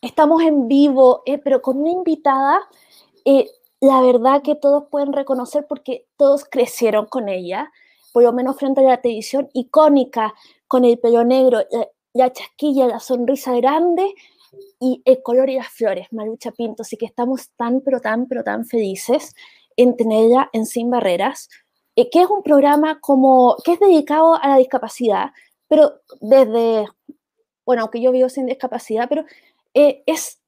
estamos en vivo, eh, pero con una invitada, eh, la verdad que todos pueden reconocer porque todos crecieron con ella, por lo menos frente a la televisión, icónica, con el pelo negro, la, chasquilla, la sonrisa grande y el color y las flores, Malucha Pinto. Así que estamos tan, pero tan, pero tan felices en tenerla en Sin Barreras, eh, que es un programa como, que es dedicado a la discapacidad, pero desde, bueno, aunque yo vivo sin discapacidad, pero eh, es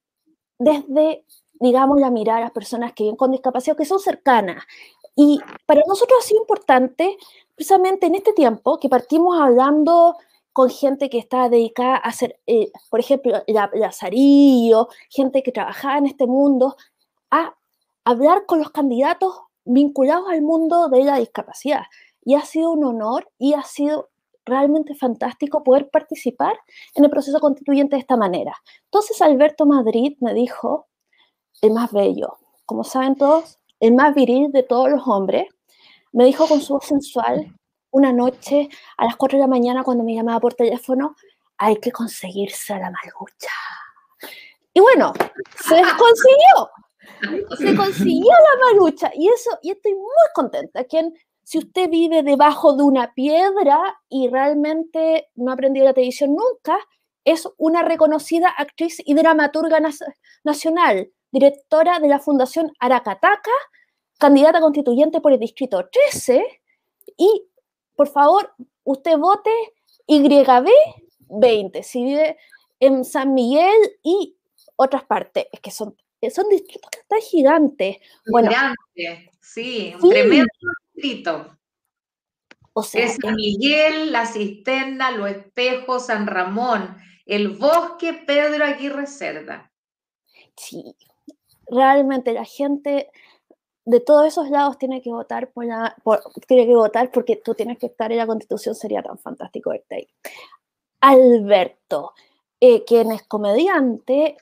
desde, digamos, la mirada a las personas que viven con discapacidad, que son cercanas. Y para nosotros ha sido importante, precisamente en este tiempo, que partimos hablando con gente que está dedicada a hacer, eh, por ejemplo, la, Lazarillo, gente que trabajaba en este mundo, a hablar con los candidatos vinculados al mundo de la discapacidad. Y ha sido un honor y ha sido realmente fantástico poder participar en el proceso constituyente de esta manera. Entonces Alberto Madrid me dijo, el más bello, como saben todos, el más viril de todos los hombres, me dijo con su voz sensual una noche a las 4 de la mañana cuando me llamaba por teléfono, hay que conseguirse a la malucha. Y bueno, se consiguió. Se consiguió la malucha. Y eso, y estoy muy contenta. Quien si usted vive debajo de una piedra y realmente no ha aprendido la televisión nunca, es una reconocida actriz y dramaturga nacional, directora de la Fundación Aracataca, candidata constituyente por el Distrito 13 y, por favor, usted vote YB20 si vive en San Miguel y otras partes, es que son, son distritos que están gigantes. Bueno, sí, un tremendo o sea, es San Miguel, La Cisterna, Los Espejos, San Ramón, el Bosque, Pedro Aguirre Cerda. Sí, realmente la gente de todos esos lados tiene que votar por la, tiene que votar porque tú tienes que estar en la Constitución, sería tan fantástico verte ahí. Alberto, eh, quien es comediante,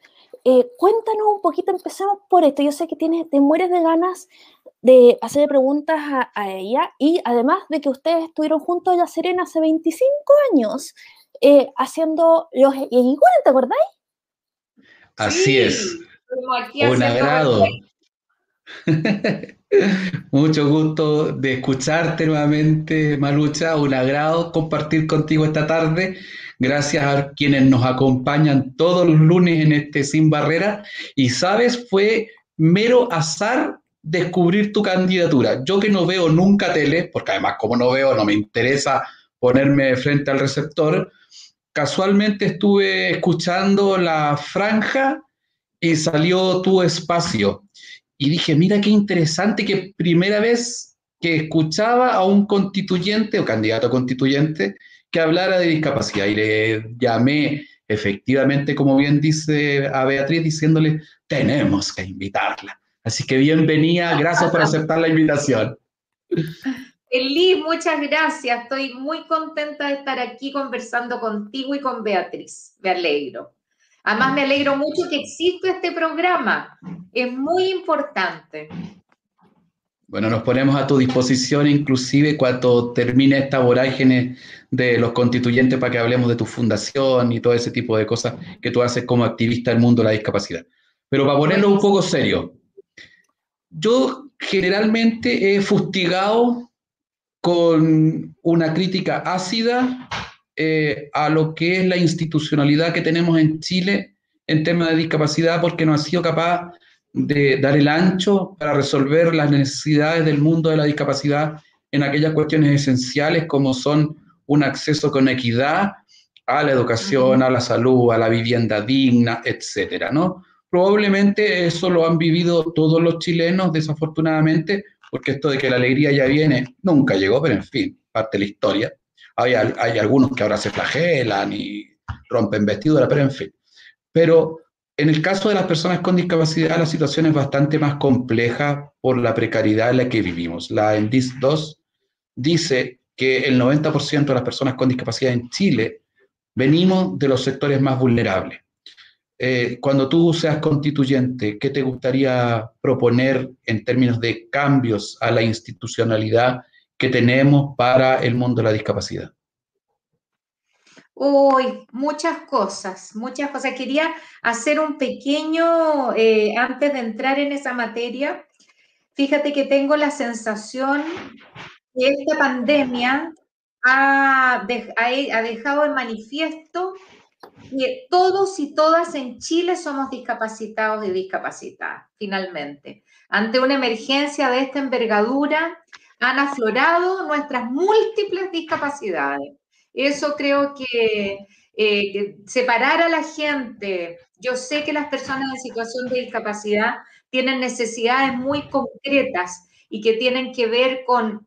eh, cuéntanos un poquito, empezamos por esto. Yo sé que tienes, te mueres de ganas de hacerle preguntas a, ella y además de que ustedes estuvieron juntos en La Serena hace 25 años eh, haciendo los igual, ¿te acordáis? Así es. Un agrado. Mucho gusto de escucharte nuevamente, Malucha. Un agrado compartir contigo esta tarde. Gracias a quienes nos acompañan todos los lunes en este Sin Barrera. Y sabes, fue mero azar descubrir tu candidatura. Yo que no veo nunca tele, porque además como no veo, no me interesa ponerme frente al receptor, casualmente estuve escuchando la franja y salió tu espacio. Y dije, mira qué interesante que primera vez que escuchaba a un constituyente o candidato constituyente que hablara de discapacidad. Y le llamé efectivamente, como bien dice a Beatriz, diciéndole, tenemos que invitarla. Así que bienvenida, gracias por aceptar la invitación. Eli, muchas gracias. Estoy muy contenta de estar aquí conversando contigo y con Beatriz. Me alegro. Además, me alegro mucho que exista este programa. Es muy importante. Bueno, nos ponemos a tu disposición inclusive cuando termine esta vorágine de los constituyentes para que hablemos de tu fundación y todo ese tipo de cosas que tú haces como activista del mundo de la discapacidad. Pero para ponerlo un poco serio, yo generalmente he fustigado con una crítica ácida eh, a lo que es la institucionalidad que tenemos en Chile en temas de discapacidad porque no ha sido capaz de dar el ancho para resolver las necesidades del mundo de la discapacidad en aquellas cuestiones esenciales como son un acceso con equidad a la educación, a la salud, a la vivienda digna, etcétera, ¿no? Probablemente eso lo han vivido todos los chilenos, desafortunadamente, porque esto de que la alegría ya viene nunca llegó, pero en fin, parte de la historia. Hay, algunos que ahora se flagelan y rompen vestidura, pero en fin. Pero en el caso de las personas con discapacidad, la situación es bastante más compleja por la precariedad en la que vivimos. La ENDIS 2 dice que el 90% de las personas con discapacidad en Chile venimos de los sectores más vulnerables. Eh, cuando tú seas constituyente, ¿qué te gustaría proponer en términos de cambios a la institucionalidad que tenemos para el mundo de la discapacidad? Uy, muchas cosas, muchas cosas. Quería hacer un pequeño, eh, antes de entrar en esa materia, fíjate que tengo la sensación que esta pandemia ha, dejado en manifiesto que todos y todas en Chile somos discapacitados y discapacitadas, finalmente. Ante una emergencia de esta envergadura, han aflorado nuestras múltiples discapacidades eso creo que, eh, separar a la gente, yo sé que las personas en situación de discapacidad tienen necesidades muy concretas y que tienen que ver con,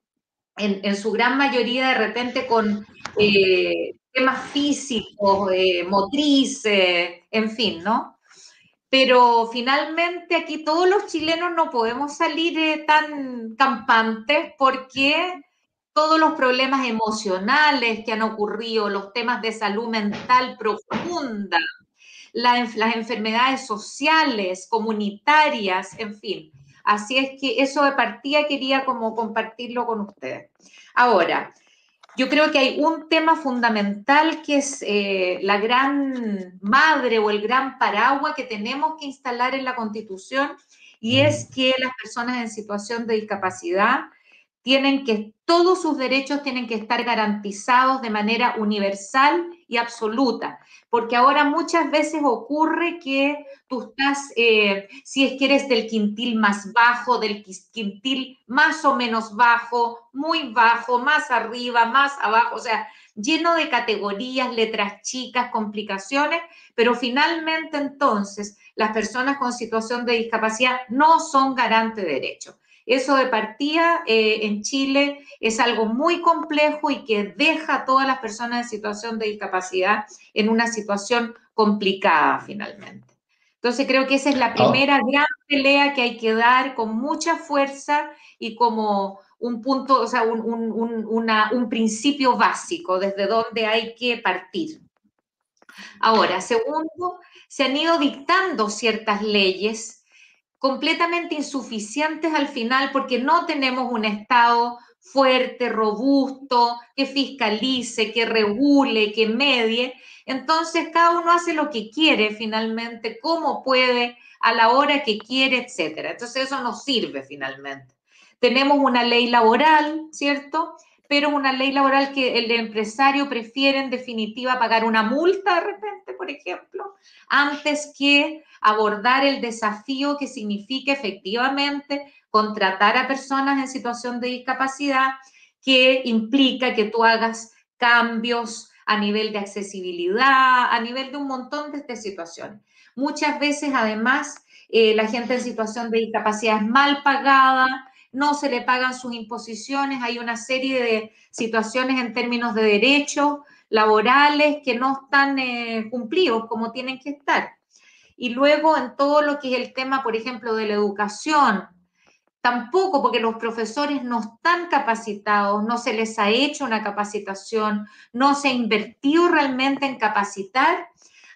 en, su gran mayoría de repente, con eh, temas físicos, eh, motrices, en fin, ¿no? Pero finalmente aquí todos los chilenos no podemos salir tan campantes porque todos los problemas emocionales que han ocurrido, los temas de salud mental profunda, las enfermedades sociales, comunitarias, en fin. Así es que eso de partida quería como compartirlo con ustedes. Ahora, yo creo que hay un tema fundamental que es eh, la gran madre o el gran paraguas que tenemos que instalar en la Constitución y es que las personas en situación de discapacidad tienen que, todos sus derechos tienen que estar garantizados de manera universal absoluta, porque ahora muchas veces ocurre que tú estás, eh, si es que eres del quintil más bajo, del quintil más o menos bajo, muy bajo, más arriba, más abajo, o sea, lleno de categorías, letras chicas, complicaciones, pero finalmente entonces las personas con situación de discapacidad no son garantes de derechos. Eso de partida eh, en Chile es algo muy complejo y que deja a todas las personas en situación de discapacidad en una situación complicada finalmente. Entonces creo que esa es la ah. primera gran pelea que hay que dar con mucha fuerza y como un punto, o sea, un, un principio básico desde donde hay que partir. Ahora, segundo, se han ido dictando ciertas leyes completamente insuficientes al final porque no tenemos un Estado fuerte, robusto, que fiscalice, que regule, que medie. Entonces cada uno hace lo que quiere finalmente, cómo puede, a la hora que quiere, etcétera. Entonces eso no sirve finalmente. Tenemos una ley laboral, ¿cierto? Pero una ley laboral que el empresario prefiere en definitiva pagar una multa de repente, por ejemplo, antes que abordar el desafío que significa efectivamente contratar a personas en situación de discapacidad, que implica que tú hagas cambios a nivel de accesibilidad, a nivel de un montón de, situaciones. Muchas veces, además, eh, la gente en situación de discapacidad es mal pagada, no se le pagan sus imposiciones, hay una serie de situaciones en términos de derechos laborales que no están eh, cumplidos como tienen que estar. Y luego en todo lo que es el tema, por ejemplo, de la educación, tampoco porque los profesores no están capacitados, no se les ha hecho una capacitación, no se ha invertido realmente en capacitar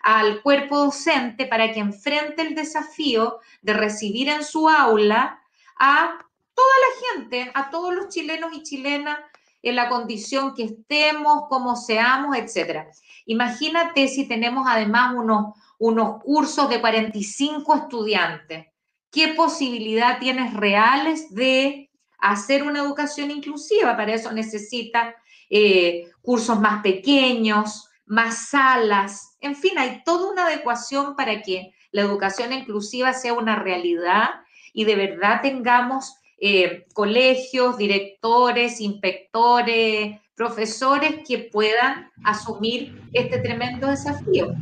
al cuerpo docente para que enfrente el desafío de recibir en su aula a toda la gente, a todos los chilenos y chilenas en la condición que estemos, como seamos, etc. Imagínate si tenemos además unos, unos cursos de 45 estudiantes. ¿Qué posibilidad tienes reales de hacer una educación inclusiva? Para eso necesita eh, cursos más pequeños, más salas, en fin, hay toda una adecuación para que la educación inclusiva sea una realidad y de verdad tengamos eh, colegios, directores, inspectores, profesores que puedan asumir este tremendo desafío.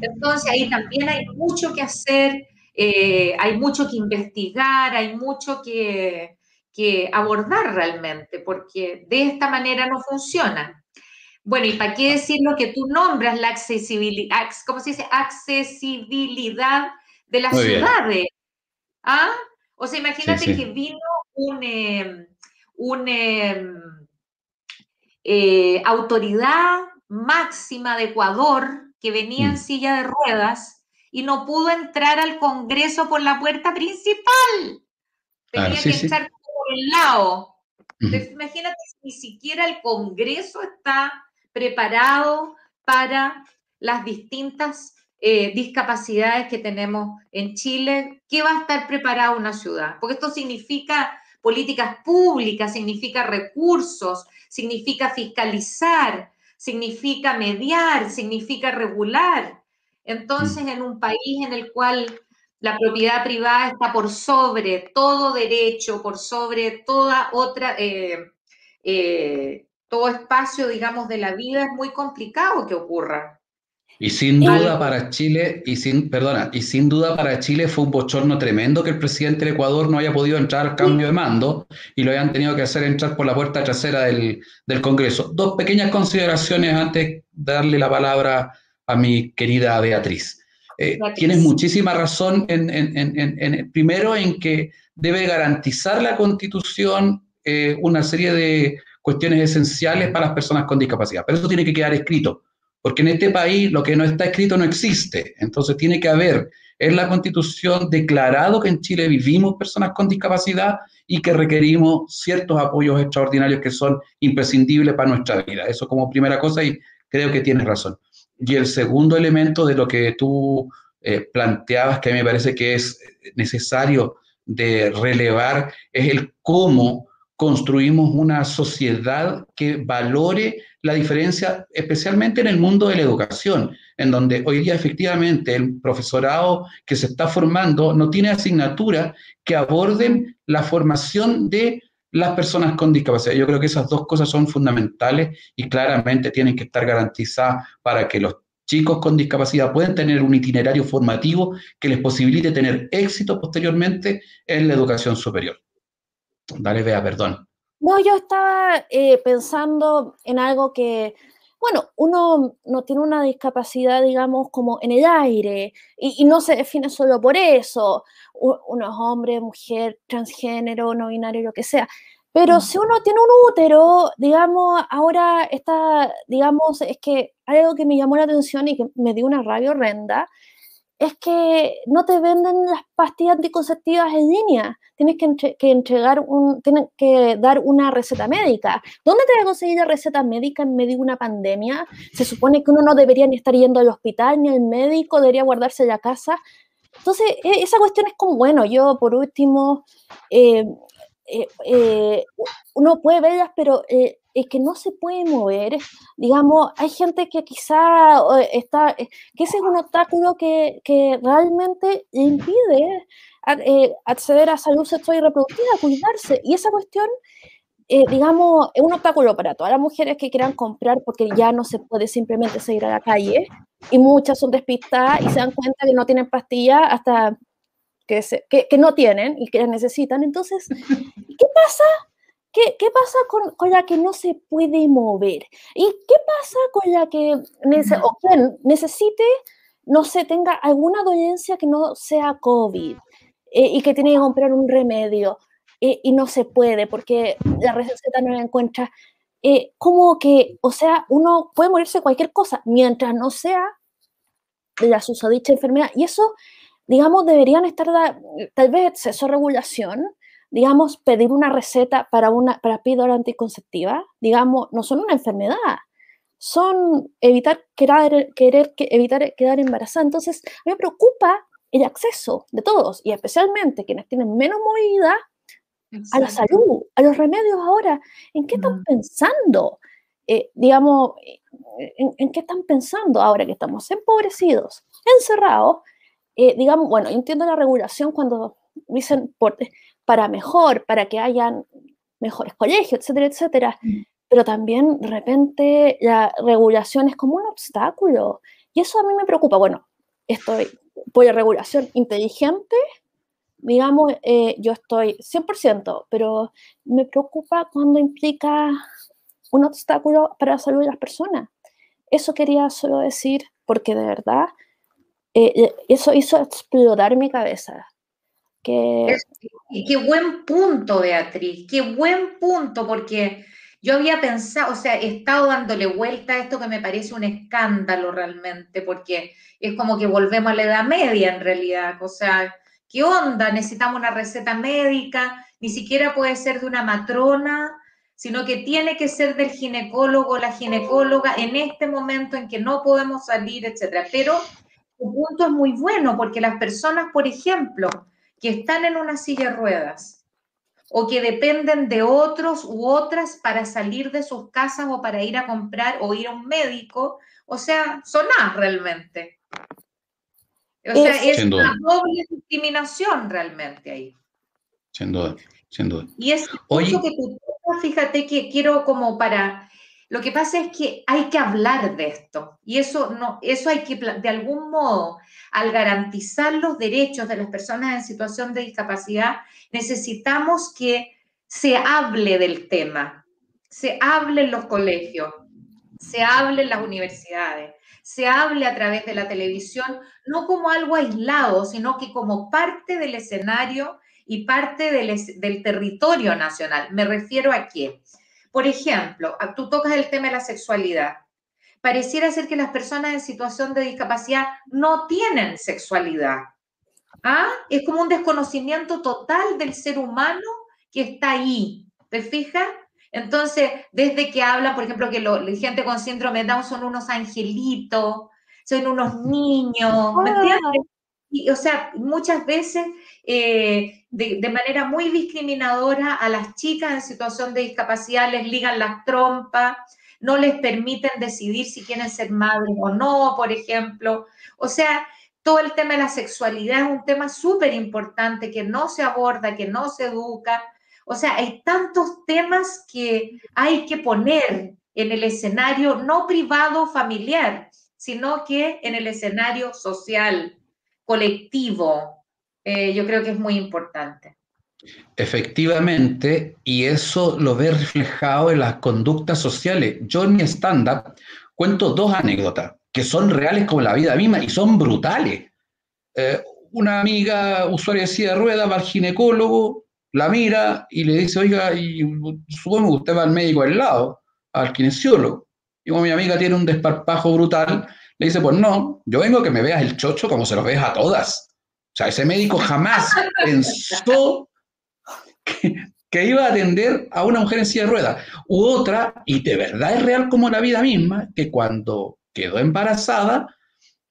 Entonces ahí también hay mucho que hacer, eh, hay mucho que investigar, hay mucho que, que abordar realmente, porque de esta manera no funciona. Bueno, ¿y para qué decir lo que tú nombras, la accesibilidad, ¿cómo se dice? Accesibilidad de las ciudades. ¿Ah? O sea, imagínate que vino un, em, em, eh, autoridad máxima de Ecuador que venía en mm. silla de ruedas y no pudo entrar al Congreso por la puerta principal. Tenía que entrar por el lado. imagínate si ni siquiera el Congreso está preparado para las distintas eh, discapacidades que tenemos en Chile? ¿Qué va a estar preparada una ciudad? Porque esto significa políticas públicas, significa recursos, significa fiscalizar, significa mediar, significa regular. Entonces, mm. en un país en el cual la propiedad privada está por sobre todo derecho, por sobre toda otra, eh, eh, todo espacio, digamos, de la vida, es muy complicado que ocurra. Y sin duda para Chile, y sin, perdona, y sin duda para Chile fue un bochorno tremendo que el presidente del Ecuador no haya podido entrar al cambio de mando y lo hayan tenido que hacer entrar por la puerta trasera del, del Congreso. Dos pequeñas consideraciones antes de darle la palabra a mi querida Beatriz. Eh, tienes muchísima razón en, en, en, primero en que debe garantizar la Constitución eh, una serie de cuestiones esenciales para las personas con discapacidad, pero eso tiene que quedar escrito, porque en este país lo que no está escrito no existe, entonces tiene que haber en la Constitución declarado que en Chile vivimos personas con discapacidad y que requerimos ciertos apoyos extraordinarios que son imprescindibles para nuestra vida. Eso como primera cosa y creo que tienes razón. Y el segundo elemento de lo que tú eh, planteabas, que a mí me parece que es necesario de relevar, es el cómo construimos una sociedad que valore la diferencia, especialmente en el mundo de la educación, en donde hoy día efectivamente el profesorado que se está formando no tiene asignaturas que aborden la formación de las personas con discapacidad. Yo creo que esas dos cosas son fundamentales y claramente tienen que estar garantizadas para que los chicos con discapacidad puedan tener un itinerario formativo que les posibilite tener éxito posteriormente en la educación superior. Dale, vea, perdón. No, yo estaba eh, pensando en algo que, bueno, uno no tiene una discapacidad, digamos, como en el aire, y, y no se define solo por eso, uno es hombre, mujer, transgénero, no binario, lo que sea. Pero si uno tiene un útero, digamos, ahora está, digamos, es que algo que me llamó la atención y que me dio una rabia horrenda, es que no te venden las pastillas anticonceptivas en línea. Tienes que, que, entregar un, tienes que dar una receta médica. ¿Dónde te vas a conseguir la receta médica en medio de una pandemia? Se supone que uno no debería ni estar yendo al hospital ni al médico, debería guardarse en la casa. Entonces, e, esa cuestión es como, bueno, yo por último, eh, eh, eh, uno puede verlas, pero es que no se puede mover. Digamos, hay gente que quizá está, que ese es un obstáculo que, que realmente impide acceder a salud sexual y reproductiva, cuidarse. Y esa cuestión eh, digamos, es un obstáculo para todas las mujeres que quieran comprar porque ya no se puede simplemente seguir a la calle y muchas son despistadas y se dan cuenta que no tienen pastillas hasta que, que, no tienen y que las necesitan. Entonces, ¿qué pasa? ¿Qué, qué pasa con, con, la que no se puede mover? ¿Y qué pasa con la que o quien necesite, no sé, tenga alguna dolencia que no sea COVID eh, y que tiene que comprar un remedio? y no se puede porque la receta no la encuentra. Eh, como que, o sea, uno puede morirse de cualquier cosa mientras no sea de la susodicha enfermedad. Y eso, digamos, deberían estar, tal vez exceso de regulación, digamos, pedir una receta para una para píldora anticonceptiva, digamos, no son una enfermedad, son evitar querer, querer evitar quedar embarazada. Entonces, me preocupa el acceso de todos y especialmente quienes tienen menos movilidad a la salud, a los remedios ahora. ¿En qué están pensando? Eh, digamos, eh, en, qué están pensando ahora que estamos empobrecidos, encerrados? Eh, digamos, bueno, entiendo la regulación cuando dicen para mejor, para que hayan mejores colegios, etcétera, etcétera. Mm. Pero también de repente la regulación es como un obstáculo. Y eso a mí me preocupa. Bueno, estoy por la regulación inteligente digamos, eh, yo estoy 100%, pero me preocupa cuando implica un obstáculo para la salud de las personas. Eso quería solo decir, porque de verdad, eh, eh, eso hizo explotar mi cabeza. Que... Y qué buen punto, Beatriz, qué buen punto, porque yo había pensado, o sea, he estado dándole vuelta a esto que me parece un escándalo realmente, porque es como que volvemos a la edad media en realidad, o sea, ¿Qué onda? Necesitamos una receta médica, ni siquiera puede ser de una matrona, sino que tiene que ser del ginecólogo o la ginecóloga en este momento en que no podemos salir, etcétera. Pero tu punto es muy bueno porque las personas, por ejemplo, que están en una silla de ruedas o que dependen de otros u otras para salir de sus casas o para ir a comprar o ir a un médico, o sea, son nada realmente. O sea, es, una doble discriminación realmente ahí. Sin duda, sin duda. Y es mucho que tú, fíjate que quiero como para lo que pasa es que hay que hablar de esto y eso no, eso hay que de algún modo, al garantizar los derechos de las personas en situación de discapacidad, necesitamos que se hable del tema, se hable en los colegios, se hable en las universidades, se hable a través de la televisión, no como algo aislado, sino que como parte del escenario y parte del, del territorio nacional. Me refiero a qué? Por ejemplo, tú tocas el tema de la sexualidad. Pareciera ser que las personas en situación de discapacidad no tienen sexualidad. ¿Ah? Es como un desconocimiento total del ser humano que está ahí. ¿Te fijas? Entonces, desde que hablan, por ejemplo, que la gente con síndrome de Down son unos angelitos, son unos niños, ¿me entiendes? Y, o sea, muchas veces eh, de, manera muy discriminadora a las chicas en situación de discapacidad les ligan las trompas, no les permiten decidir si quieren ser madres o no, por ejemplo. O sea, todo el tema de la sexualidad es un tema súper importante que no se aborda, que no se educa. O sea, hay tantos temas que hay que poner en el escenario no privado familiar, sino que en el escenario social, colectivo, eh, yo creo que es muy importante. Efectivamente, y eso lo ve reflejado en las conductas sociales. Yo en mi stand-up cuento dos anécdotas que son reales como la vida misma y son brutales. Eh, una amiga usuaria de silla de ruedas va al ginecólogo, la mira y le dice, oiga, y supongo que usted va al médico al lado, al kinesiólogo. Y como mi amiga tiene un desparpajo brutal, le dice, pues no, yo vengo a que me veas el chocho como se lo ves a todas. Sea, ese médico jamás pensó que, iba a atender a una mujer en silla de ruedas. U otra, y de verdad es real como la vida misma, que cuando quedó embarazada,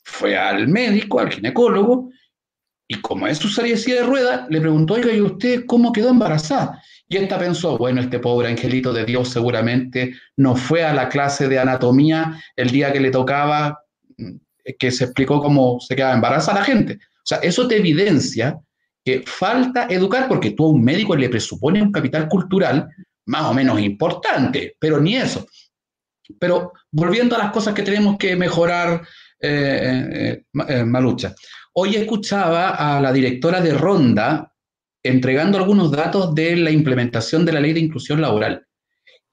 fue al médico, al ginecólogo, y como es su de silla de ruedas, le preguntó, oiga, ¿y usted cómo quedó embarazada? Y esta pensó, bueno, este pobre angelito de Dios seguramente no fue a la clase de anatomía el día que le tocaba, mm, que se explicó cómo se quedaba embarazada la gente. O sea, eso te evidencia que falta educar porque tú a un médico le presupones un capital cultural más o menos importante, pero ni eso. Pero volviendo a las cosas que tenemos que mejorar, eh, eh, eh, Malucha. Hoy escuchaba a la directora de Ronda entregando algunos datos de la implementación de la ley de inclusión laboral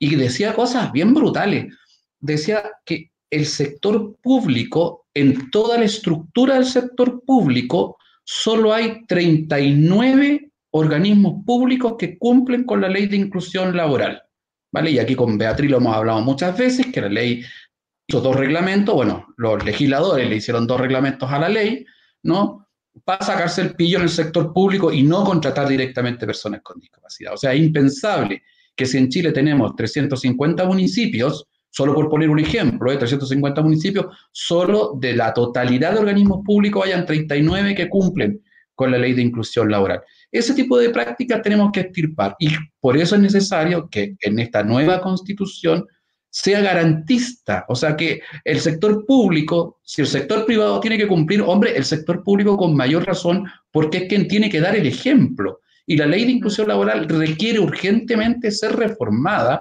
y decía cosas bien brutales. Decía que el sector público, en toda la estructura del sector público, solo hay 39 organismos públicos que cumplen con la ley de inclusión laboral. ¿Vale? Y aquí con Beatriz lo hemos hablado muchas veces, que la ley hizo dos reglamentos, bueno, los legisladores le hicieron dos reglamentos a la ley, ¿no? Para sacarse el pillo en el sector público y no contratar directamente personas con discapacidad. O sea, es impensable que si en Chile tenemos 350 municipios, Solo por poner un ejemplo, de 350 municipios, solo de la totalidad de organismos públicos hayan 39 que cumplen con la ley de inclusión laboral. Ese tipo de prácticas tenemos que extirpar y por eso es necesario que en esta nueva constitución sea garantista, o sea que el sector público, si el sector privado tiene que cumplir, hombre, el sector público con mayor razón, porque es quien tiene que dar el ejemplo. Y la ley de inclusión laboral requiere urgentemente ser reformada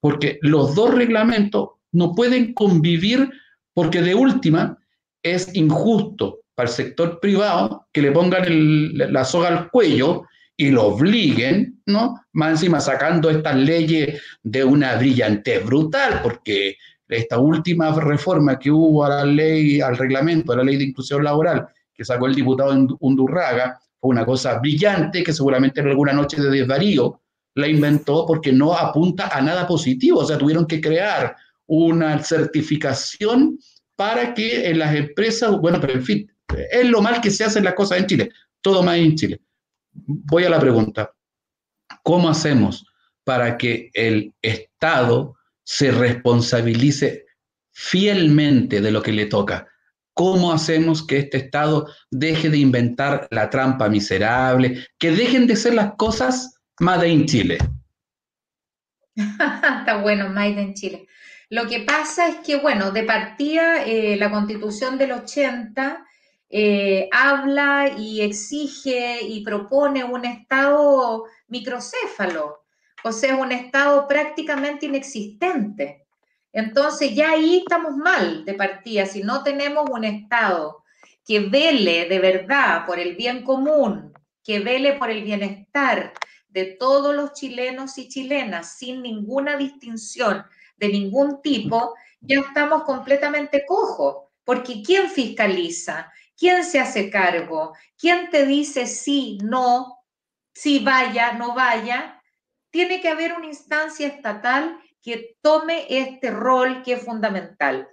porque los dos reglamentos no pueden convivir porque de última es injusto para el sector privado que le pongan la soga al cuello y lo obliguen, ¿no? Más encima sacando estas leyes de una brillantez brutal, porque esta última reforma que hubo a la ley, al reglamento, a la ley de inclusión laboral, que sacó el diputado Undurraga, fue una cosa brillante que seguramente en alguna noche de desvarío la inventó porque no apunta a nada positivo. O sea, tuvieron que crear una certificación para que en las empresas, bueno, pero en fin, es lo mal que se hacen las cosas en Chile, todo mal en Chile. Voy a la pregunta, ¿cómo hacemos para que el Estado se responsabilice fielmente de lo que le toca. ¿Cómo hacemos que este Estado deje de inventar la trampa miserable, que dejen de ser las cosas Made in Chile? Está bueno, Made in Chile. Lo que pasa es que, bueno, de partida eh, la constitución del 80 eh, habla y exige y propone un Estado microcéfalo, o sea, un Estado prácticamente inexistente. Entonces ya ahí estamos mal de partida. Si no tenemos un Estado que vele de verdad por el bien común, que vele por el bienestar de todos los chilenos y chilenas sin ninguna distinción de ningún tipo, ya estamos completamente cojos. Porque ¿quién fiscaliza? ¿Quién se hace cargo? ¿Quién te dice sí, no, si vaya, no vaya? Tiene que haber una instancia estatal que tome este rol que es fundamental.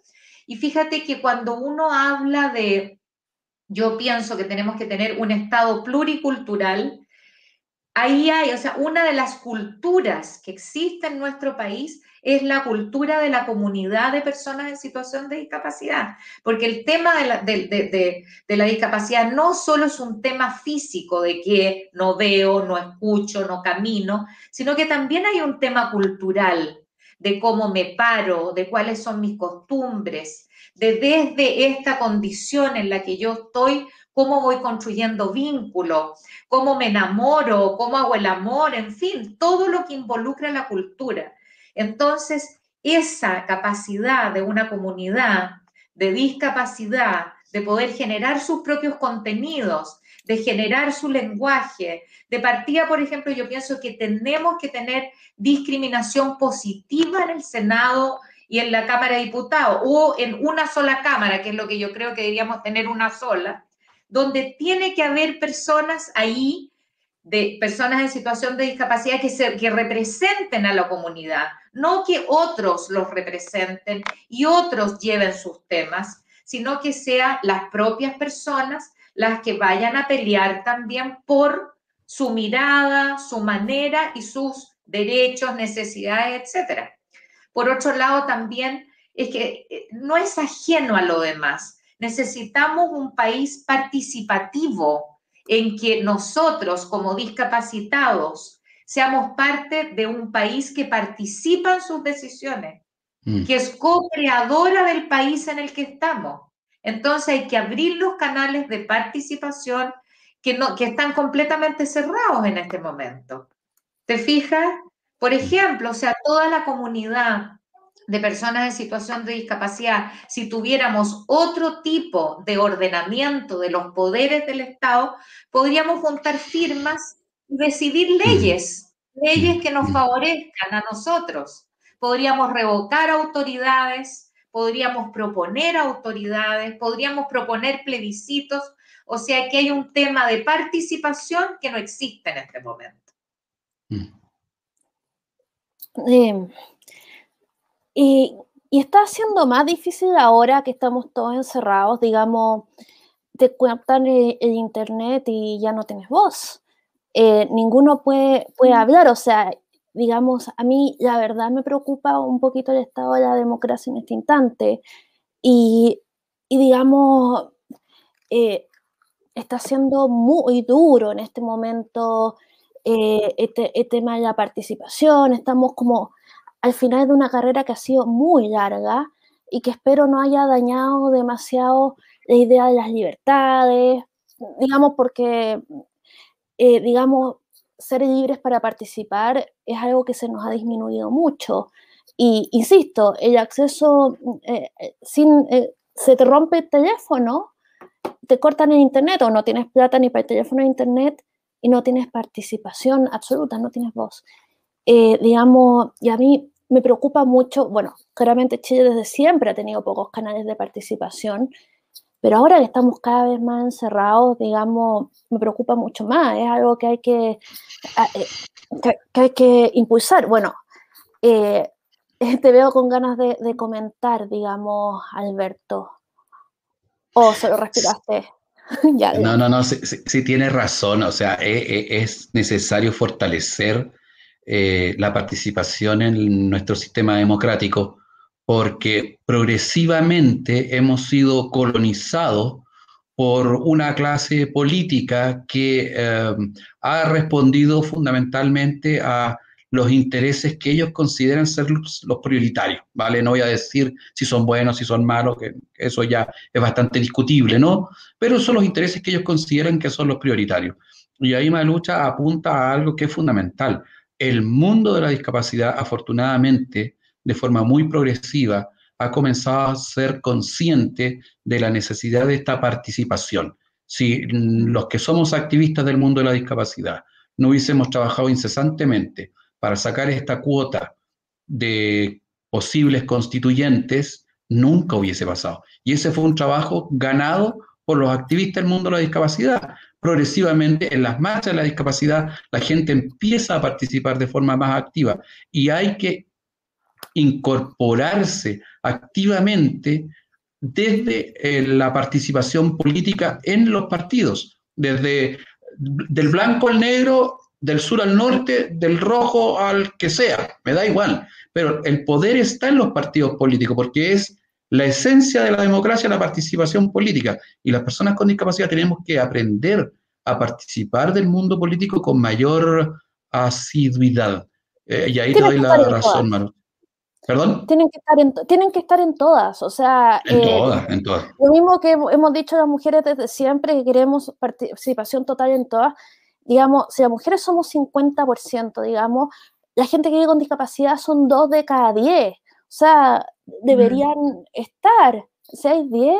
Y fíjate que cuando uno habla de, yo pienso que tenemos que tener un Estado pluricultural, ahí hay, o sea, una de las culturas que existe en nuestro país es la cultura de la comunidad de personas en situación de discapacidad, porque el tema de la, de, la, discapacidad no solo es un tema físico de que no veo, no escucho, no camino, sino que también hay un tema cultural de cómo me paro, de cuáles son mis costumbres, de desde esta condición en la que yo estoy, cómo voy construyendo vínculos, cómo me enamoro, cómo hago el amor, en fin, todo lo que involucra la cultura. Entonces, esa capacidad de una comunidad de discapacidad, de poder generar sus propios contenidos, de generar su lenguaje. De partida, por ejemplo, yo pienso que tenemos que tener discriminación positiva en el Senado y en la Cámara de Diputados, o en una sola Cámara, que es lo que yo creo que deberíamos tener una sola, donde tiene que haber personas ahí, de personas en situación de discapacidad que, que representen a la comunidad, no que otros los representen y otros lleven sus temas, sino que sean las propias personas las que vayan a pelear también por su mirada, su manera y sus derechos, necesidades, etc. Por otro lado, también es que eh, no es ajeno a lo demás. Necesitamos un país participativo en que nosotros como discapacitados seamos parte de un país que participa en sus decisiones, mm. que es co-creadora del país en el que estamos. Entonces hay que abrir los canales de participación que, no, que están completamente cerrados en este momento. ¿Te fijas? Por ejemplo, o sea, toda la comunidad de personas en situación de discapacidad, si tuviéramos otro tipo de ordenamiento de los poderes del Estado, podríamos juntar firmas y decidir leyes, leyes que nos favorezcan a nosotros. Podríamos revocar autoridades, podríamos proponer autoridades, podríamos proponer plebiscitos, o sea que hay un tema de participación que no existe en este momento. Mm. Eh, y, está siendo más difícil ahora que estamos todos encerrados, digamos, te cuentan el, internet y ya no tienes voz. Eh, ninguno puede, puede hablar, o sea, digamos, a mí la verdad me preocupa un poquito el estado de la democracia en este instante y, digamos, eh, está siendo muy duro en este momento eh, este, el tema de la participación, estamos como al final de una carrera que ha sido muy larga y que espero no haya dañado demasiado la idea de las libertades, digamos, porque, eh, digamos, ser libres para participar es algo que se nos ha disminuido mucho. Y insisto, el acceso, eh, eh, sin, eh, se te rompe el teléfono, te cortan el internet o no tienes plata ni para el teléfono de internet y no tienes participación absoluta, no tienes voz. digamos, y a mí me preocupa mucho, bueno, claramente Chile desde siempre ha tenido pocos canales de participación, pero ahora que estamos cada vez más encerrados, digamos, me preocupa mucho más. Es algo que hay que, eh, que, hay que impulsar. Bueno, eh, te veo con ganas de, comentar, digamos, Alberto. ¿O se lo respiraste? no, no, no, sí, tienes razón. O sea, e, e, es necesario fortalecer eh, la participación en nuestro sistema democrático, porque progresivamente hemos sido colonizados por una clase política que eh, ha respondido fundamentalmente a los intereses que ellos consideran ser los, prioritarios, ¿vale? No voy a decir si son buenos, si son malos, que eso ya es bastante discutible, ¿no? Pero son los intereses que ellos consideran que son los prioritarios. Y ahí Malucha apunta a algo que es fundamental. El mundo de la discapacidad, afortunadamente, de forma muy progresiva, ha comenzado a ser consciente de la necesidad de esta participación. Si los que somos activistas del mundo de la discapacidad no hubiésemos trabajado incesantemente para sacar esta cuota de posibles constituyentes, nunca hubiese pasado. Y ese fue un trabajo ganado por los activistas del mundo de la discapacidad. Progresivamente en las marchas de la discapacidad la gente empieza a participar de forma más activa y hay que incorporarse activamente desde eh, la participación política en los partidos, desde del blanco al negro, del sur al norte, del rojo al que sea, me da igual, pero el poder está en los partidos políticos porque es la esencia de la democracia, la participación política, y las personas con discapacidad tenemos que aprender a participar del mundo político con mayor asiduidad. Eh, y ahí te doy la razón, Manu. ¿Perdón? Tienen que, estar en, tienen que estar en todas, o sea... En eh, todas, en todas. Lo mismo que hemos dicho las mujeres desde siempre, que queremos participación total en todas. Digamos, si las mujeres somos 50%, digamos, la gente que vive con discapacidad son dos de cada diez. O sea, deberían estar. Si hay diez,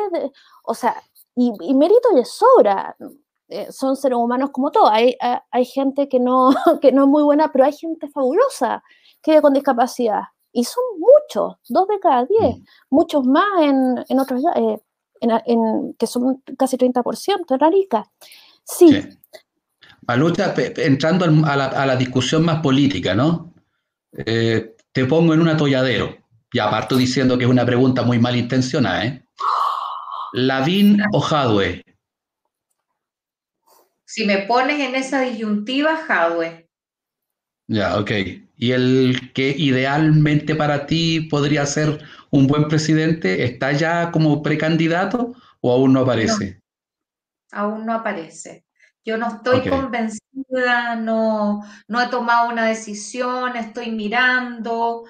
o sea, y, mérito les sobra. Eh, son seres humanos como todos. Hay, hay, gente que no, que no es muy buena, pero hay gente fabulosa que vive con discapacidad y son muchos, dos de cada diez, mm. muchos más en, en otros, eh, en, que son casi 30% en Arica. Sí. sí. Malucha, entrando a la, a la, discusión más política, ¿no? Eh, te pongo en un atolladero, y aparto diciendo que es una pregunta muy malintencionada, ¿eh? ¿Lavín o Jadwe? Si me pones en esa disyuntiva, Jadwe. Ya, ok y el que idealmente para ti podría ser un buen presidente, ¿está ya como precandidato o aún no aparece? aún no aparece. Yo no estoy convencida, no, no he tomado una decisión, estoy mirando,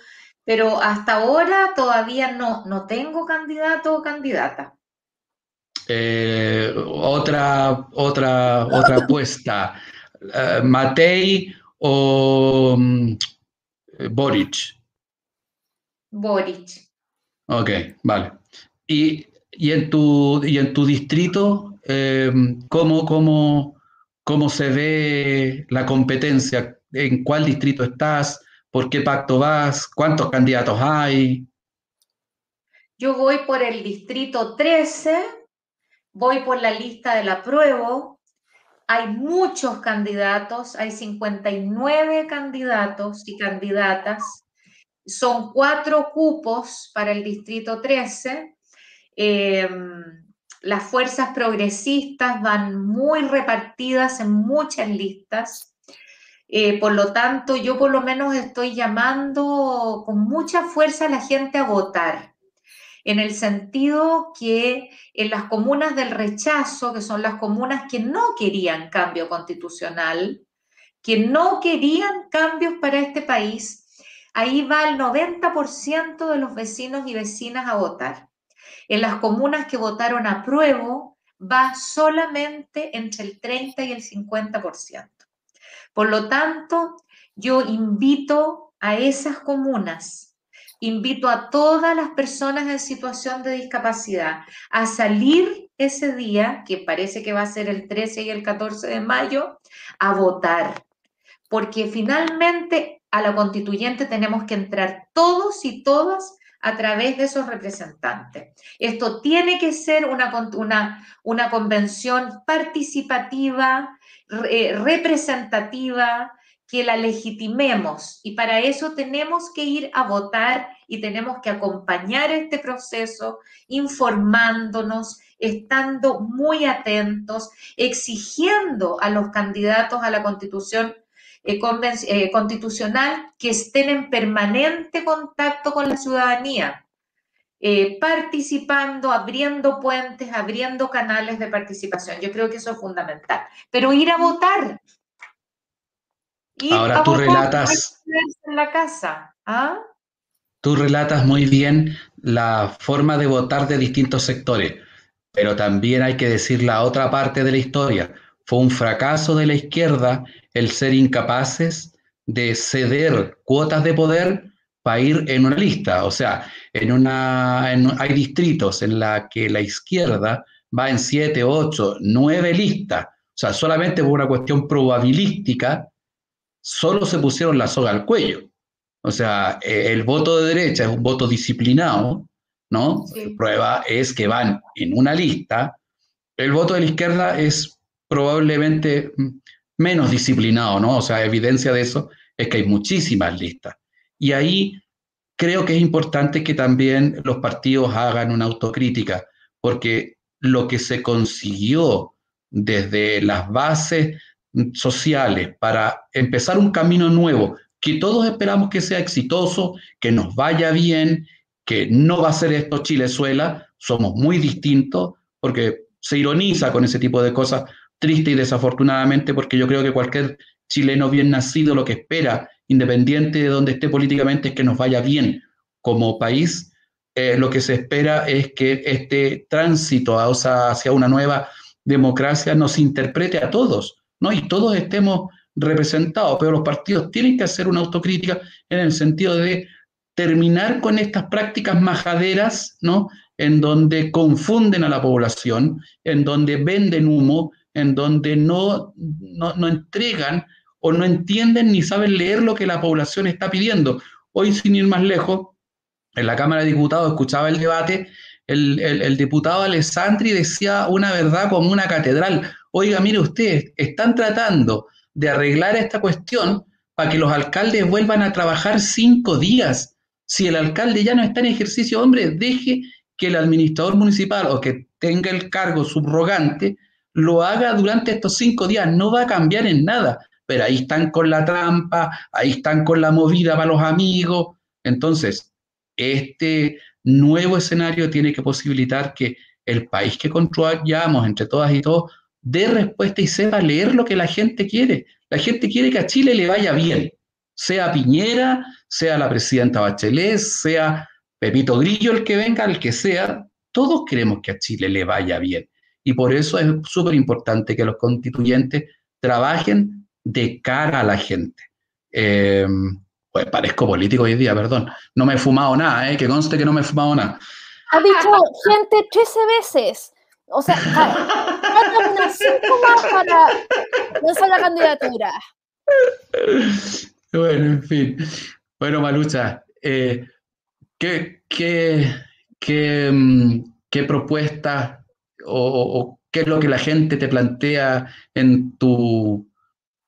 pero hasta ahora todavía no, no tengo candidato o candidata. Eh, otra, otra, otra apuesta. Uh, Matei o mm, Boric. Boric. Ok, vale. Y, en, tu, y en tu distrito, eh, ¿cómo, cómo, se ve la competencia? ¿En cuál distrito estás? ¿Por qué pacto vas? ¿Cuántos candidatos hay? Yo voy por el distrito 13, voy por la lista de la prueba, hay muchos candidatos, hay 59 candidatos y candidatas, son cuatro cupos para el Distrito 13. Em, las fuerzas progresistas van muy repartidas en muchas listas. Eh, por lo tanto, yo por lo menos estoy llamando con mucha fuerza a la gente a votar en el sentido que en las comunas del rechazo, que son las comunas que no querían cambio constitucional, que no querían cambios para este país, ahí va el 90% de los vecinos y vecinas a votar. En las comunas que votaron a prueba, va solamente entre el 30 y el 50%. Por lo tanto, yo invito a esas comunas Invito a todas las personas en situación de discapacidad a salir ese día, que parece que va a ser el 13 y el 14 de mayo, a votar. Porque finalmente a la constituyente tenemos que entrar todos y todas a través de esos representantes. Esto tiene que ser una, una, una convención participativa, representativa, que la legitimemos y para eso tenemos que ir a votar y tenemos que acompañar este proceso informándonos, estando muy atentos, exigiendo a los candidatos a la constitución eh, constitucional que estén en permanente contacto con la ciudadanía, participando, abriendo puentes, abriendo canales de participación. Yo creo que eso es fundamental. Pero ir a votar. Ahora tú relatas. En la casa. ¿ah? Tú relatas muy bien la forma de votar de distintos sectores, pero también hay que decir la otra parte de la historia. Fue un fracaso de la izquierda el ser incapaces de ceder cuotas de poder para ir en una lista. O sea, en una, hay distritos en la que la izquierda va en siete, ocho, nueve listas. O sea, solamente por una cuestión probabilística, solo se pusieron la soga al cuello. O sea, eh, el voto de derecha es un voto disciplinado, ¿no? Prueba es que van en una lista. El voto de la izquierda es probablemente menos disciplinado, ¿no? O sea, evidencia de eso es que hay muchísimas listas. Y ahí creo que es importante que también los partidos hagan una autocrítica, porque lo que se consiguió desde las bases sociales para empezar un camino nuevo, que todos esperamos que sea exitoso, que nos vaya bien, que no va a ser esto Chilezuela, somos muy distintos, porque se ironiza con ese tipo de cosas, triste y desafortunadamente, porque yo creo que cualquier chileno bien nacido lo que espera, independiente de donde esté políticamente, es que nos vaya bien como país. Eh, lo que se espera es que este tránsito hacia una nueva democracia nos interprete a todos, ¿no? Y todos estemos representados, pero los partidos tienen que hacer una autocrítica en el sentido de terminar con estas prácticas majaderas, ¿no? En donde confunden a la población, en donde venden humo, en donde no, no, entregan o no entienden ni saben leer lo que la población está pidiendo. Hoy, sin ir más lejos, en la Cámara de Diputados escuchaba el debate, el, el, diputado Alessandri decía una verdad como una catedral. Oiga, mire ustedes, están tratando de arreglar esta cuestión para que los alcaldes vuelvan a trabajar cinco días. Si el alcalde ya no está en ejercicio, hombre, deje que el administrador municipal o que tenga el cargo subrogante lo haga durante estos cinco días. No va a cambiar en nada. Pero ahí están con la trampa, ahí están con la movida para los amigos. Entonces, este nuevo escenario tiene que posibilitar que el país que controlamos entre todas y todos dé respuesta y sepa leer lo que la gente quiere. La gente quiere que a Chile le vaya bien, sea Piñera, sea la presidenta Bachelet, sea Pepito Grillo el que venga, el que sea, todos queremos que a Chile le vaya bien. Y por eso es súper importante que los constituyentes trabajen de cara a la gente. Em, pues parezco político hoy día, perdón. No me he fumado nada, ¿eh? que conste que no me he fumado nada. Ha dicho gente 13 veces. O sea, faltan unas cinco más para lanzar la candidatura. Bueno, en fin. Bueno, Malucha, eh, ¿qué, qué, qué, mm, qué propuestas o, qué es lo que la gente te plantea en tu,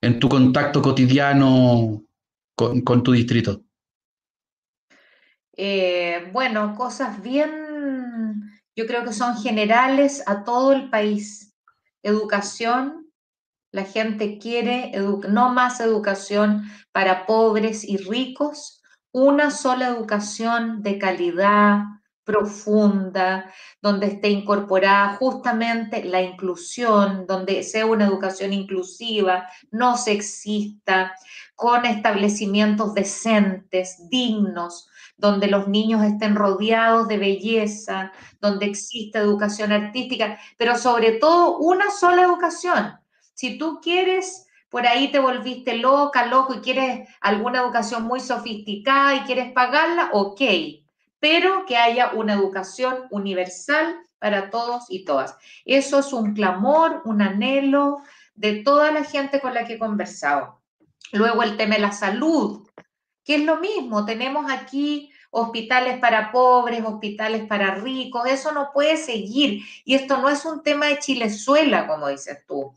en tu contacto cotidiano con, tu distrito? Eh, bueno, cosas bien yo creo que son generales a todo el país. Educación, la gente quiere no más educación para pobres y ricos, una sola educación de calidad, profunda, donde esté incorporada justamente la inclusión, donde sea una educación inclusiva, no sexista, con establecimientos decentes, dignos, donde los niños estén rodeados de belleza, donde exista educación artística, pero sobre todo una sola educación. Si tú quieres, por ahí te volviste loca, loco y quieres alguna educación muy sofisticada y quieres pagarla, ok, pero que haya una educación universal para todos y todas. Eso es un clamor, un anhelo de toda la gente con la que he conversado. Luego el tema de la salud, que es lo mismo, tenemos aquí hospitales para pobres, hospitales para ricos, eso no puede seguir. Y esto no es un tema de Chilezuela, como dices tú.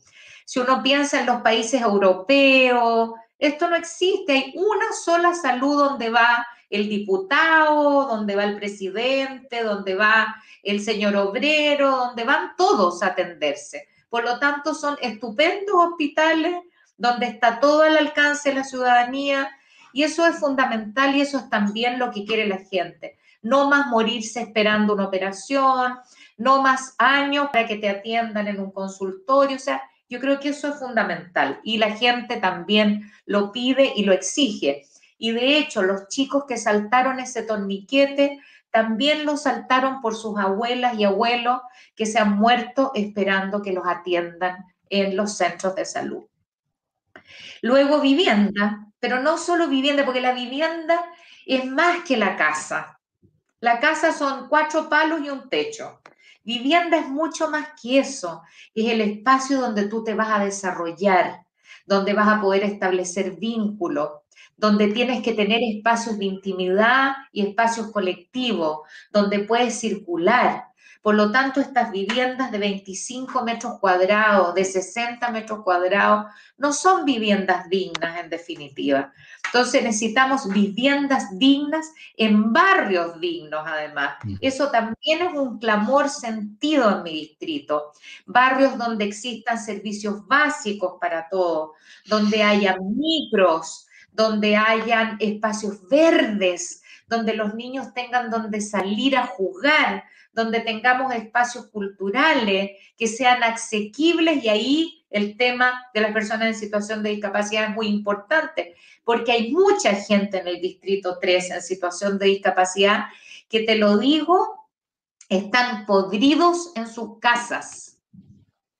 Si uno piensa en los países europeos, esto no existe. Hay una sola salud donde va el diputado, donde va el presidente, donde va el señor obrero, donde van todos a atenderse. Por lo tanto, son estupendos hospitales donde está todo al alcance de la ciudadanía. Y eso es fundamental y eso es también lo que quiere la gente. No más morirse esperando una operación, no más años para que te atiendan en un consultorio. O sea, yo creo que eso es fundamental y la gente también lo pide y lo exige. Y de hecho, los chicos que saltaron ese torniquete también lo saltaron por sus abuelas y abuelos que se han muerto esperando que los atiendan en los centros de salud. Luego vivienda, pero no solo vivienda, porque la vivienda es más que la casa. La casa son cuatro palos y un techo. Vivienda es mucho más que eso. Es el espacio donde tú te vas a desarrollar, donde vas a poder establecer vínculos, donde tienes que tener espacios de intimidad y espacios colectivos, donde puedes circular. Por lo tanto, estas viviendas de 25 metros cuadrados, de 60 metros cuadrados, no son viviendas dignas en definitiva. Entonces necesitamos viviendas dignas en barrios dignos, además. Eso también es un clamor sentido en mi distrito. Barrios donde existan servicios básicos para todos, donde haya micros, donde hayan espacios verdes, donde los niños tengan donde salir a jugar, donde tengamos espacios culturales que sean asequibles y ahí el tema de las personas en situación de discapacidad es muy importante, porque hay mucha gente en el Distrito 3 en situación de discapacidad que te lo digo, están podridos en sus casas.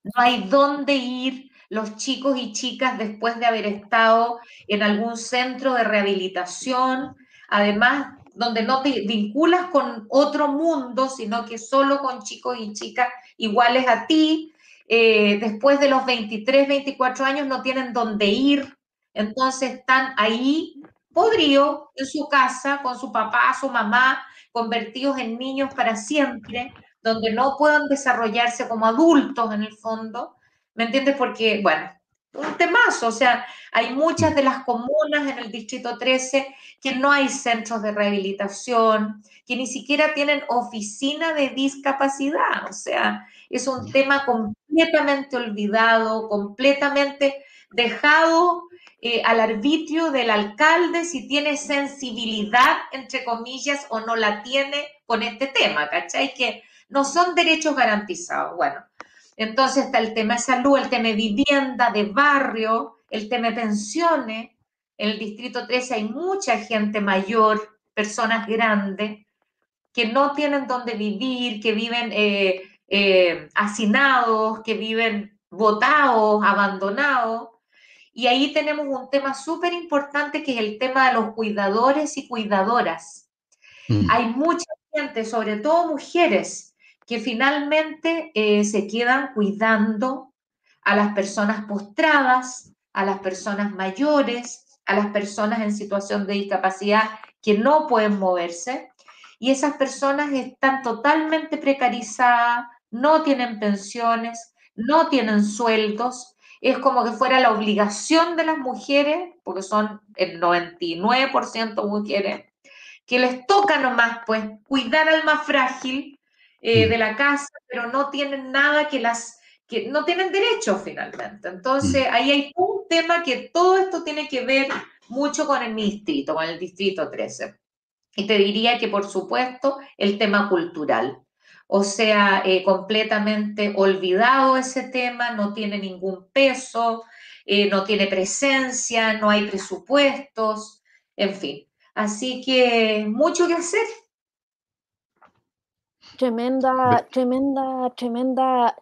No hay dónde ir los chicos y chicas después de haber estado en algún centro de rehabilitación, además donde no te vinculas con otro mundo, sino que solo con chicos y chicas iguales a ti, eh, después de los 23, 24 años no tienen dónde ir, entonces están ahí podridos en su casa con su papá, su mamá, convertidos en niños para siempre, donde no puedan desarrollarse como adultos en el fondo, ¿me entiendes? Porque, bueno, un temazo, o sea, hay muchas de las comunas en el Distrito 13 que no hay centros de rehabilitación, que ni siquiera tienen oficina de discapacidad, o sea, es un tema completamente olvidado, completamente dejado eh, al arbitrio del alcalde si tiene sensibilidad, entre comillas, o no la tiene con este tema, ¿cachai? Que no son derechos garantizados. Bueno, entonces está el tema de salud, el tema de vivienda, de barrio, el tema de pensiones. En el Distrito 13 hay mucha gente mayor, personas grandes, que no tienen dónde vivir, que viven eh, eh, hacinados, que viven botados, abandonados. Y ahí tenemos un tema súper importante que es el tema de los cuidadores y cuidadoras. Mm. Hay mucha gente, sobre todo mujeres, que finalmente eh, se quedan cuidando a las personas postradas, a las personas mayores, a las personas en situación de discapacidad que no pueden moverse. Y esas personas están totalmente precarizadas, no tienen pensiones, no tienen sueldos. Es como que fuera la obligación de las mujeres, porque son el 99% mujeres, que les toca nomás, pues, cuidar al más frágil, eh, mm. de la casa, pero no tienen nada que las, que no tienen derecho finalmente. Entonces, mm. ahí hay un tema que todo esto tiene que ver mucho con el distrito, con el distrito 13. Y te diría que, por supuesto, el tema cultural. O sea, eh, completamente olvidado ese tema, no tiene ningún peso, eh, no tiene presencia, no hay presupuestos, en fin. Así que mucho que hacer. Tremenda, tremenda, tremenda,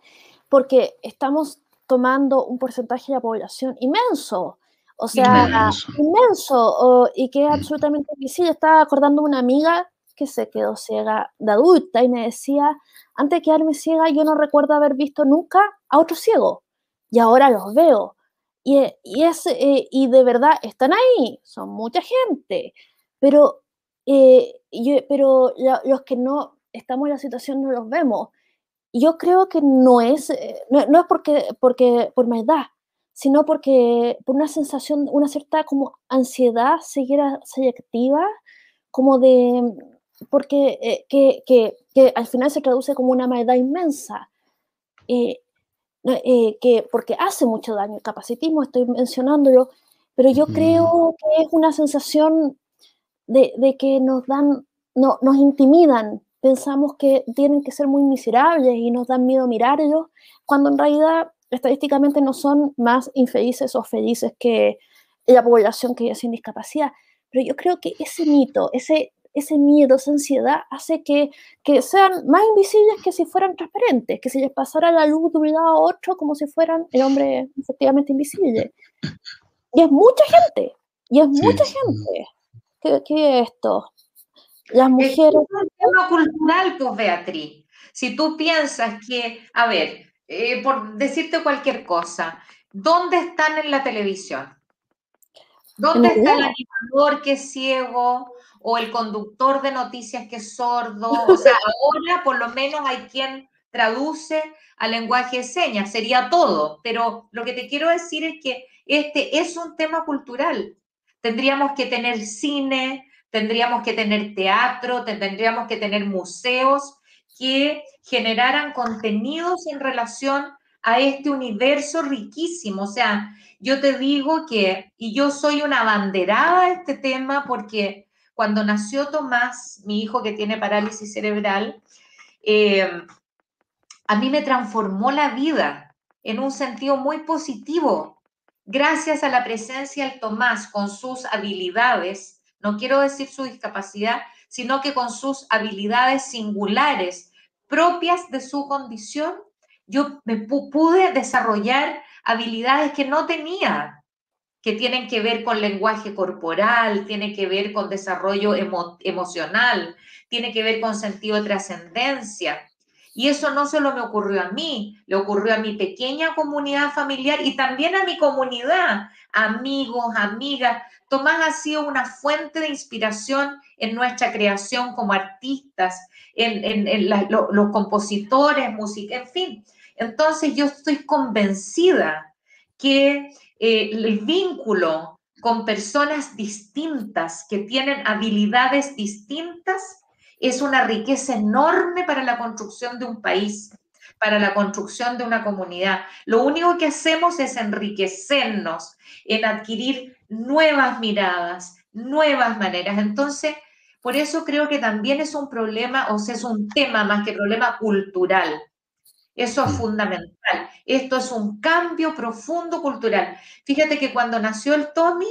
porque estamos tomando un porcentaje de la población inmenso, o sea, inmenso, y que es mm. absolutamente visible. Estaba acordando una amiga que se quedó ciega de adulta y me decía, antes de quedarme ciega, yo no recuerdo haber visto nunca a otro ciego, y ahora los veo. Y, y, es, eh, y de verdad están ahí, son mucha gente, pero, eh, pero los que no, estamos en la situación, no los vemos. Yo creo que no es, eh, no, es porque, porque por maldad, sino porque por una sensación, una cierta como ansiedad seguir selectiva, como de, porque eh, que, que, que, al final se traduce como una maldad inmensa. Eh, eh, que, porque hace mucho daño el capacitismo, estoy mencionándolo, pero yo creo que es una sensación de, de que nos dan, no, nos intimidan, pensamos que tienen que ser muy miserables y nos dan miedo mirarlos, cuando en realidad estadísticamente no son más infelices o felices que la población que vive sin discapacidad. Pero yo creo que ese mito, ese, ese miedo, esa ansiedad hace que, que sean más invisibles que si fueran transparentes, que se les pasara la luz de un lado a otro como si fueran el hombre efectivamente invisible. Y es mucha gente, y es mucha gente. ¿Qué, ¿Qué, es esto? Las mujeres... Es un tema cultural, pues, Beatriz. Si tú piensas que, a ver, eh, por decirte cualquier cosa, ¿dónde están en la televisión? ¿Dónde está el animador que es ciego o el conductor de noticias que es sordo? O sea, ahora por lo menos hay quien traduce al lenguaje de señas, sería todo, pero lo que te quiero decir es que este es un tema cultural. Tendríamos que tener cine, tendríamos que tener teatro, tendríamos que tener museos que generaran contenidos en relación a este universo riquísimo. O sea, yo te digo que, y yo soy una banderada de este tema porque cuando nació Tomás, mi hijo que tiene parálisis cerebral, eh, a mí me transformó la vida en un sentido muy positivo. Gracias a la presencia del Tomás con sus habilidades, no quiero decir su discapacidad, sino que con sus habilidades singulares propias de su condición, yo me pude desarrollar habilidades que no tenía, que tienen que ver con lenguaje corporal, tiene que ver con desarrollo emocional, tiene que ver con sentido de trascendencia. Y eso no solo me ocurrió a mí, le ocurrió a mi pequeña comunidad familiar y también a mi comunidad, amigos, amigas. Tomás ha sido una fuente de inspiración en nuestra creación como artistas, en, los compositores, música, en fin. Entonces yo estoy convencida que eh, el vínculo con personas distintas que tienen habilidades distintas es una riqueza enorme para la construcción de un país, para la construcción de una comunidad. Lo único que hacemos es enriquecernos en adquirir nuevas miradas, nuevas maneras. Entonces, por eso creo que también es un problema, o sea, es un tema más que problema cultural. Eso es mm. fundamental. Esto es un cambio profundo cultural. Fíjate que cuando nació el Tommy,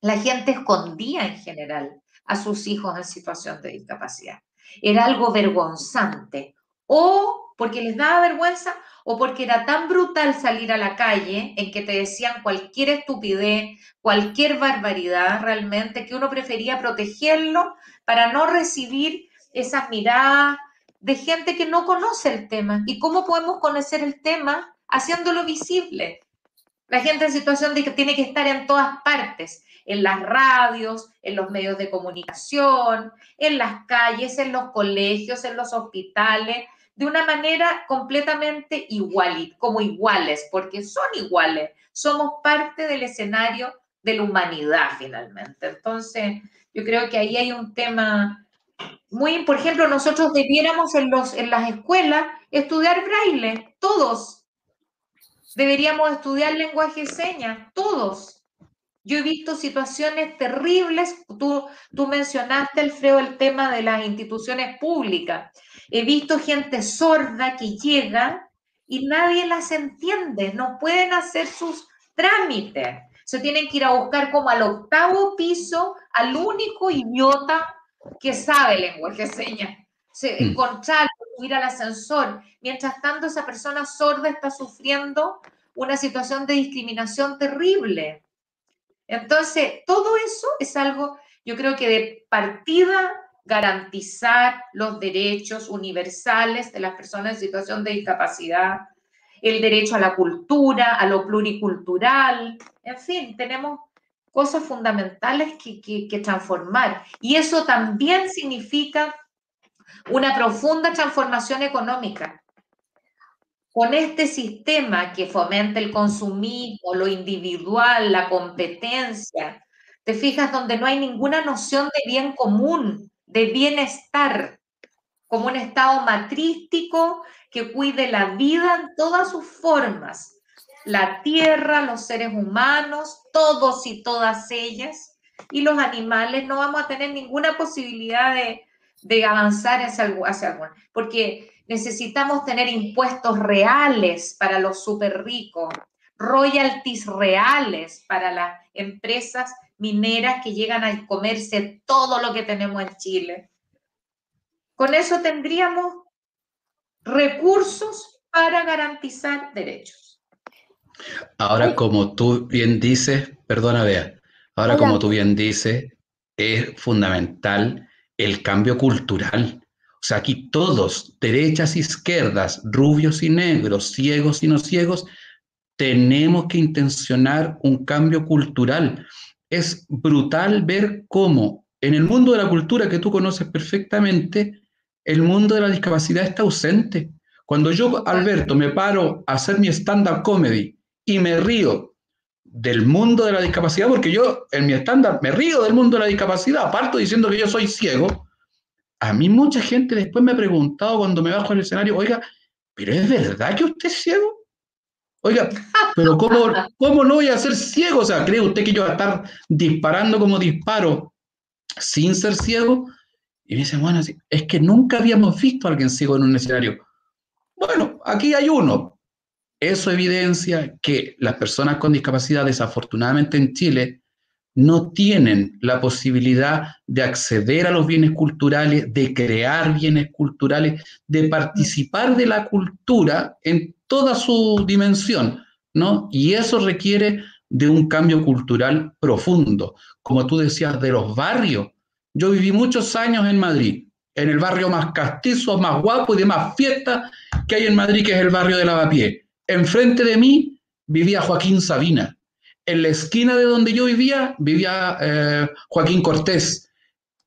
la gente escondía en general a sus hijos en situación de discapacidad. Era algo vergonzante. O porque les daba vergüenza o porque era tan brutal salir a la calle en que te decían cualquier estupidez, cualquier barbaridad realmente, que uno prefería protegerlo para no recibir esas miradas de gente que no conoce el tema. ¿Y cómo podemos conocer el tema? Haciéndolo visible. La gente en situación de que tiene que estar en todas partes en las radios, en los medios de comunicación, en las calles, en los colegios, en los hospitales, de una manera completamente igual, como iguales, porque son iguales, somos parte del escenario de la humanidad finalmente. Entonces, yo creo que ahí hay un tema muy, por ejemplo, nosotros debiéramos en, los, en las escuelas estudiar braille, todos. Deberíamos estudiar lenguaje de señas, todos yo he visto situaciones terribles. Tú, tú mencionaste, Alfredo, el tema de las instituciones públicas. He visto gente sorda que llega y nadie las entiende. No pueden hacer sus trámites. Se tienen que ir a buscar como al octavo piso al único idiota que sabe lenguaje de señas. Se, mm. encontrar, ir al ascensor. Mientras tanto, esa persona sorda está sufriendo una situación de discriminación terrible. Entonces, todo eso es algo, yo creo que de partida, garantizar los derechos universales de las personas en situación de discapacidad, el derecho a la cultura, a lo pluricultural, en fin, tenemos cosas fundamentales que, que transformar. Y eso también significa una profunda transformación económica con este sistema que fomenta el consumismo, lo individual, la competencia, te fijas donde no hay ninguna noción de bien común, de bienestar, como un estado matrístico que cuide la vida en todas sus formas, la tierra, los seres humanos, todos y todas ellas, y los animales, no vamos a tener ninguna posibilidad de, avanzar hacia, hacia algo, porque necesitamos tener impuestos reales para los súper ricos, royalties reales para las empresas mineras que llegan a comerse todo lo que tenemos en Chile. Con eso tendríamos recursos para garantizar derechos. Ahora, como tú bien dices, perdona, Bea, ahora como tú bien dices, es fundamental el cambio cultural. Sea, aquí todos, derechas izquierdas, rubios y negros, ciegos y no ciegos, tenemos que intencionar un cambio cultural. Es brutal ver cómo en el mundo de la cultura que tú conoces perfectamente, el mundo de la discapacidad está ausente. Cuando yo, Alberto, me paro a hacer mi stand-up comedy y me río del mundo de la discapacidad, porque yo en mi stand-up me río del mundo de la discapacidad, aparte diciendo que yo soy ciego, a mí mucha gente después me ha preguntado cuando me bajo al escenario, oiga, ¿pero es verdad que usted es ciego? Oiga, pero ¿cómo, ¿cómo no voy a ser ciego? O sea, ¿cree usted que yo voy a estar disparando como disparo sin ser ciego? Y me dicen, bueno, es que nunca habíamos visto a alguien ciego en un escenario. Bueno, aquí hay uno. Eso evidencia que las personas con discapacidad, desafortunadamente en Chile, no tienen la posibilidad de acceder a los bienes culturales, de crear bienes culturales, de participar de la cultura en toda su dimensión, ¿no? Y eso requiere de un cambio cultural profundo. Como tú decías, de los barrios. Yo viví muchos años en Madrid, en el barrio más castizo, más guapo y de más fiesta que hay en Madrid, que es el barrio de Lavapié. Enfrente de mí vivía Joaquín Sabina. En la esquina de donde yo vivía, vivía eh, Joaquín Cortés.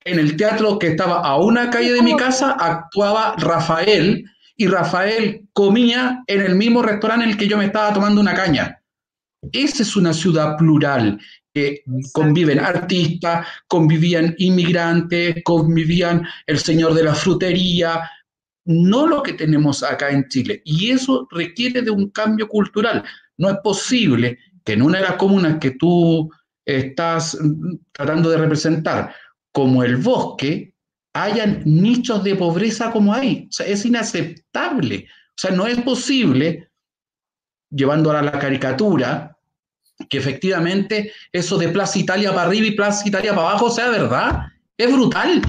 En el teatro que estaba a una calle de mi casa actuaba Rafael y Rafael comía en el mismo restaurante en el que yo me estaba tomando una caña. Esa es una ciudad plural, que conviven artistas, convivían inmigrantes, convivían el señor de la frutería, no lo que tenemos acá en Chile. Y eso requiere de un cambio cultural. No es posible en una de las comunas que tú estás tratando de representar, como el bosque, hayan nichos de pobreza como hay. O sea, es inaceptable. O sea, no es posible, llevando a la caricatura, que efectivamente eso de Plaza Italia para arriba y Plaza Italia para abajo sea verdad. Es brutal.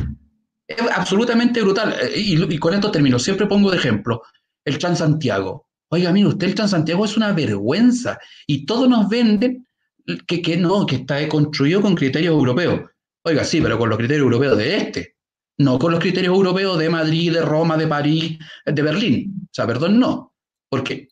Es absolutamente brutal. Eh, y, con esto termino. Siempre pongo de ejemplo el Transantiago. Oiga, mire, usted el Transantiago es una vergüenza. Y todos nos venden que, que no, que está construido con criterios europeos. Oiga, sí, pero con los criterios europeos de este. No con los criterios europeos de Madrid, de Roma, de París, de Berlín. O sea, perdón, no. Porque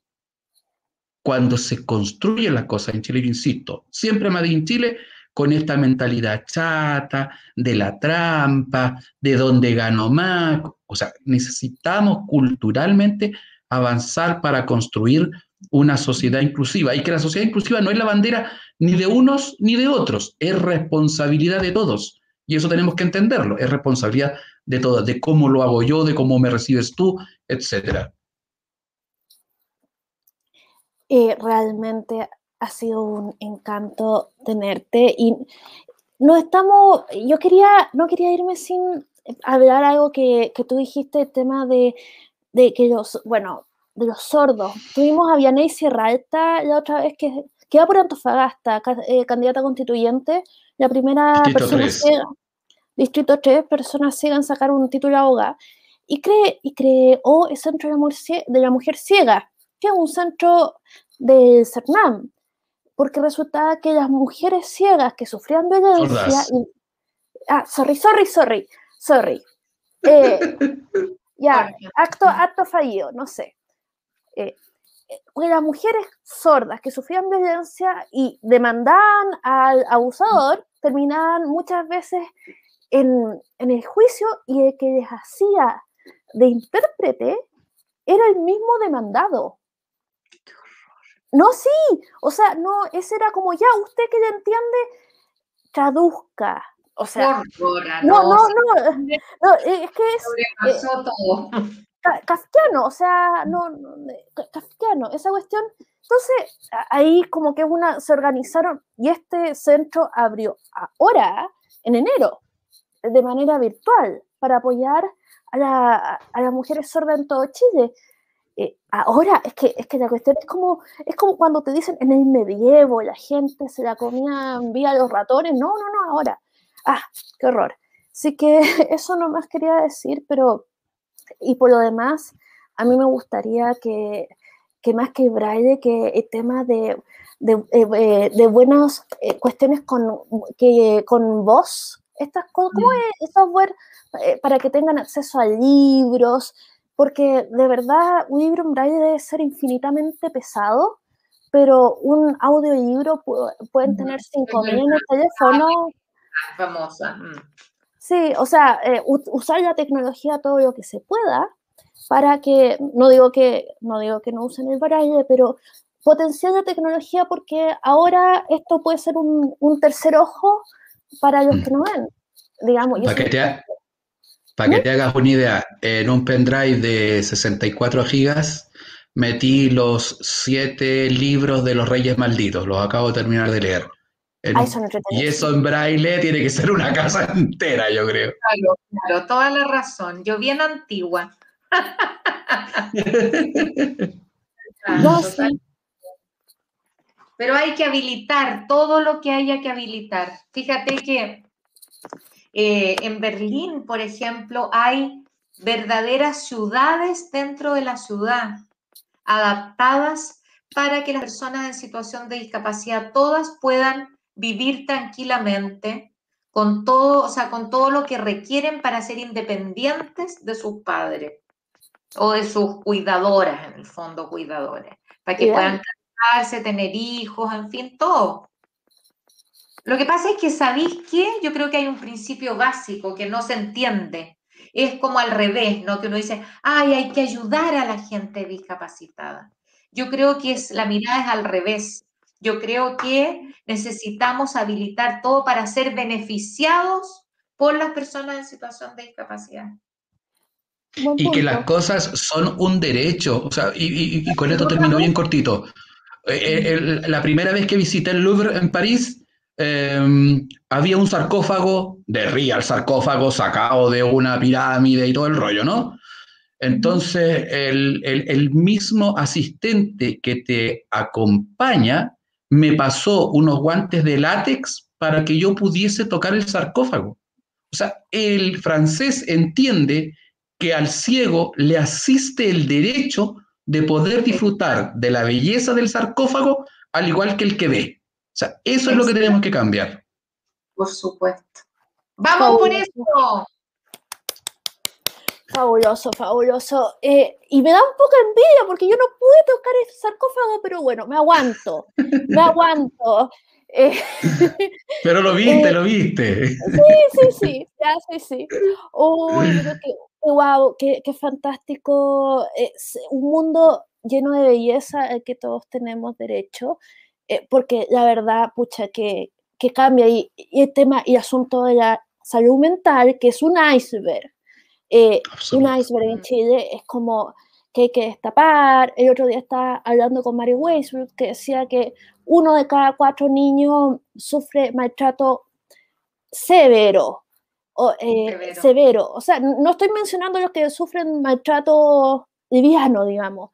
cuando se construyen las cosas en Chile, yo insisto, siempre Madrid en Chile con esta mentalidad chata, de la trampa, de dónde gano más. O sea, necesitamos culturalmente avanzar para construir una sociedad inclusiva. Y que la sociedad inclusiva no es la bandera ni de unos ni de otros, es responsabilidad de todos. Y eso tenemos que entenderlo, es responsabilidad de todos, de cómo lo hago yo, de cómo me recibes tú, etcétera. Eh, realmente ha sido un encanto tenerte y no estamos, yo quería, no quería irme sin hablar algo que, que tú dijiste, el tema de, de, que los, bueno, de los sordos. Tuvimos a Vianey Sierra Alta la otra vez que, que va por Antofagasta, eh, candidata constituyente, la primera persona ciega, Distrito 3, personas ciegas en sacar un título de abogada, y, cree, y creó el Centro de la Mujer Ciega, que es un centro del CERNAM, porque resultaba que las mujeres ciegas que sufrían violencia... ah, sorry, sorry, sorry, sorry. Eh, ya, acto, acto fallido, no sé. Eh, eh, las mujeres sordas que sufrían violencia y demandaban al abusador, terminaban muchas veces en, en el juicio y el que les hacía de intérprete era el mismo demandado. No, sí, o sea, no, ese era como ya, usted que ya entiende, traduzca. O sea, no, no, no, no, es que es. Eh, kafkiano, o sea, no, no, kafkiano, esa cuestión. Entonces, ahí como que una, se organizaron y este centro abrió ahora, en enero, de manera virtual, para apoyar a, la, a las mujeres sordas en todo Chile. Eh, ahora es que, es que la cuestión es como, es como cuando te dicen en el medievo la gente se la comía vía los ratones. No, no, no, ahora. Ah, qué horror. Así que eso no más quería decir, pero y por lo demás, a mí me gustaría que, que más que braille, que el tema de, de, eh, eh, de buenas cuestiones con, que, con voz, estas cosas, ¿cómo es software para que tengan acceso a libros? porque de verdad un libro en braille debe ser infinitamente pesado, pero un audiolibro pueden tener 5.000 en el teléfono. Famosa. Mm. Sí, o sea, eh, usar la tecnología todo lo que se pueda para que, no digo que no, digo que no usen el braille, pero potenciar la tecnología porque ahora esto puede ser un, tercer ojo para los mm. que no ven. Digamos, para que te hagas una idea, en un pendrive de 64 gigas metí los siete libros de los Reyes Malditos, los acabo de terminar de leer. Y eso en braille tiene que ser una casa entera, yo creo. Claro, claro, toda la razón. Yo bien antigua. Pero hay que habilitar todo lo que haya que habilitar. Fíjate que eh, en Berlín, por ejemplo, hay verdaderas ciudades dentro de la ciudad, adaptadas para que las personas en situación de discapacidad todas puedan vivir tranquilamente con todo, o sea, con todo lo que requieren para ser independientes de sus padres o de sus cuidadoras, en el fondo, cuidadores, para que puedan casarse, tener hijos, en fin, todo. Lo que pasa es que, ¿sabéis qué? Yo creo que hay un principio básico que no se entiende. Es como al revés, ¿no? Que uno dice, ay, hay que ayudar a la gente discapacitada. Yo creo que es, la mirada es al revés. Yo creo que necesitamos habilitar todo para ser beneficiados por las personas en situación de discapacidad. Y que las cosas son un derecho. O sea, y, con esto termino bien cortito. Eh, eh, la primera vez que visité el Louvre en París, Em, había un sarcófago de real sarcófago sacado de una pirámide y todo el rollo, ¿no? Entonces, el, el, mismo asistente que te acompaña me pasó unos guantes de látex para que yo pudiese tocar el sarcófago. O sea, el francés entiende que al ciego le asiste el derecho de poder disfrutar de la belleza del sarcófago al igual que el que ve. O sea, eso es lo que tenemos que cambiar. Por supuesto. ¡Vamos por eso! Fabuloso, fabuloso. Eh, y me da un poco envidia porque yo no pude tocar el sarcófago, pero bueno, me aguanto, me aguanto. Eh, pero lo viste, eh, lo viste. Sí, sí, sí, ya, sí, sí. Uy, qué, wow, qué, qué fantástico. Es un mundo lleno de belleza al que todos tenemos derecho. Porque la verdad, pucha, que, que cambia y, el tema y asunto de la salud mental, que es un iceberg. Eh, un iceberg en Chile es como que hay que destapar. El otro día estaba hablando con Mary Weisbrot que decía que uno de cada cuatro niños sufre maltrato severo. O, eh, severo. O sea, no estoy mencionando los que sufren maltrato liviano, digamos.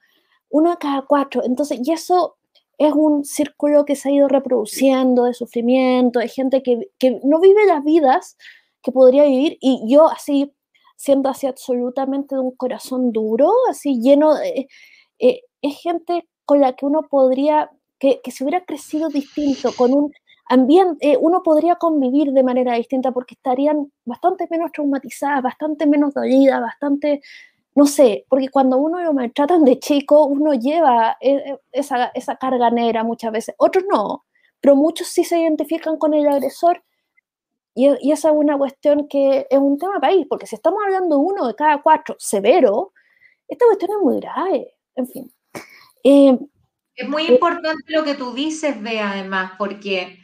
Uno de cada cuatro. Entonces, y eso es un círculo que se ha ido reproduciendo de sufrimiento, de gente que, no vive las vidas que podría vivir y yo así, siendo así absolutamente de un corazón duro, así lleno de... Eh, es gente con la que uno podría, que, que se hubiera crecido distinto, con un ambiente, eh, uno podría convivir de manera distinta porque estarían bastante menos traumatizadas, bastante menos dolidas, bastante no sé, porque cuando uno lo maltratan de chico, uno lleva esa, esa carga negra muchas veces, otros no, pero muchos sí se identifican con el agresor y, y, esa es una cuestión que es un tema país, porque si estamos hablando uno de cada cuatro severo, esta cuestión es muy grave, en fin. Eh, es muy importante lo que tú dices, Bea, además, porque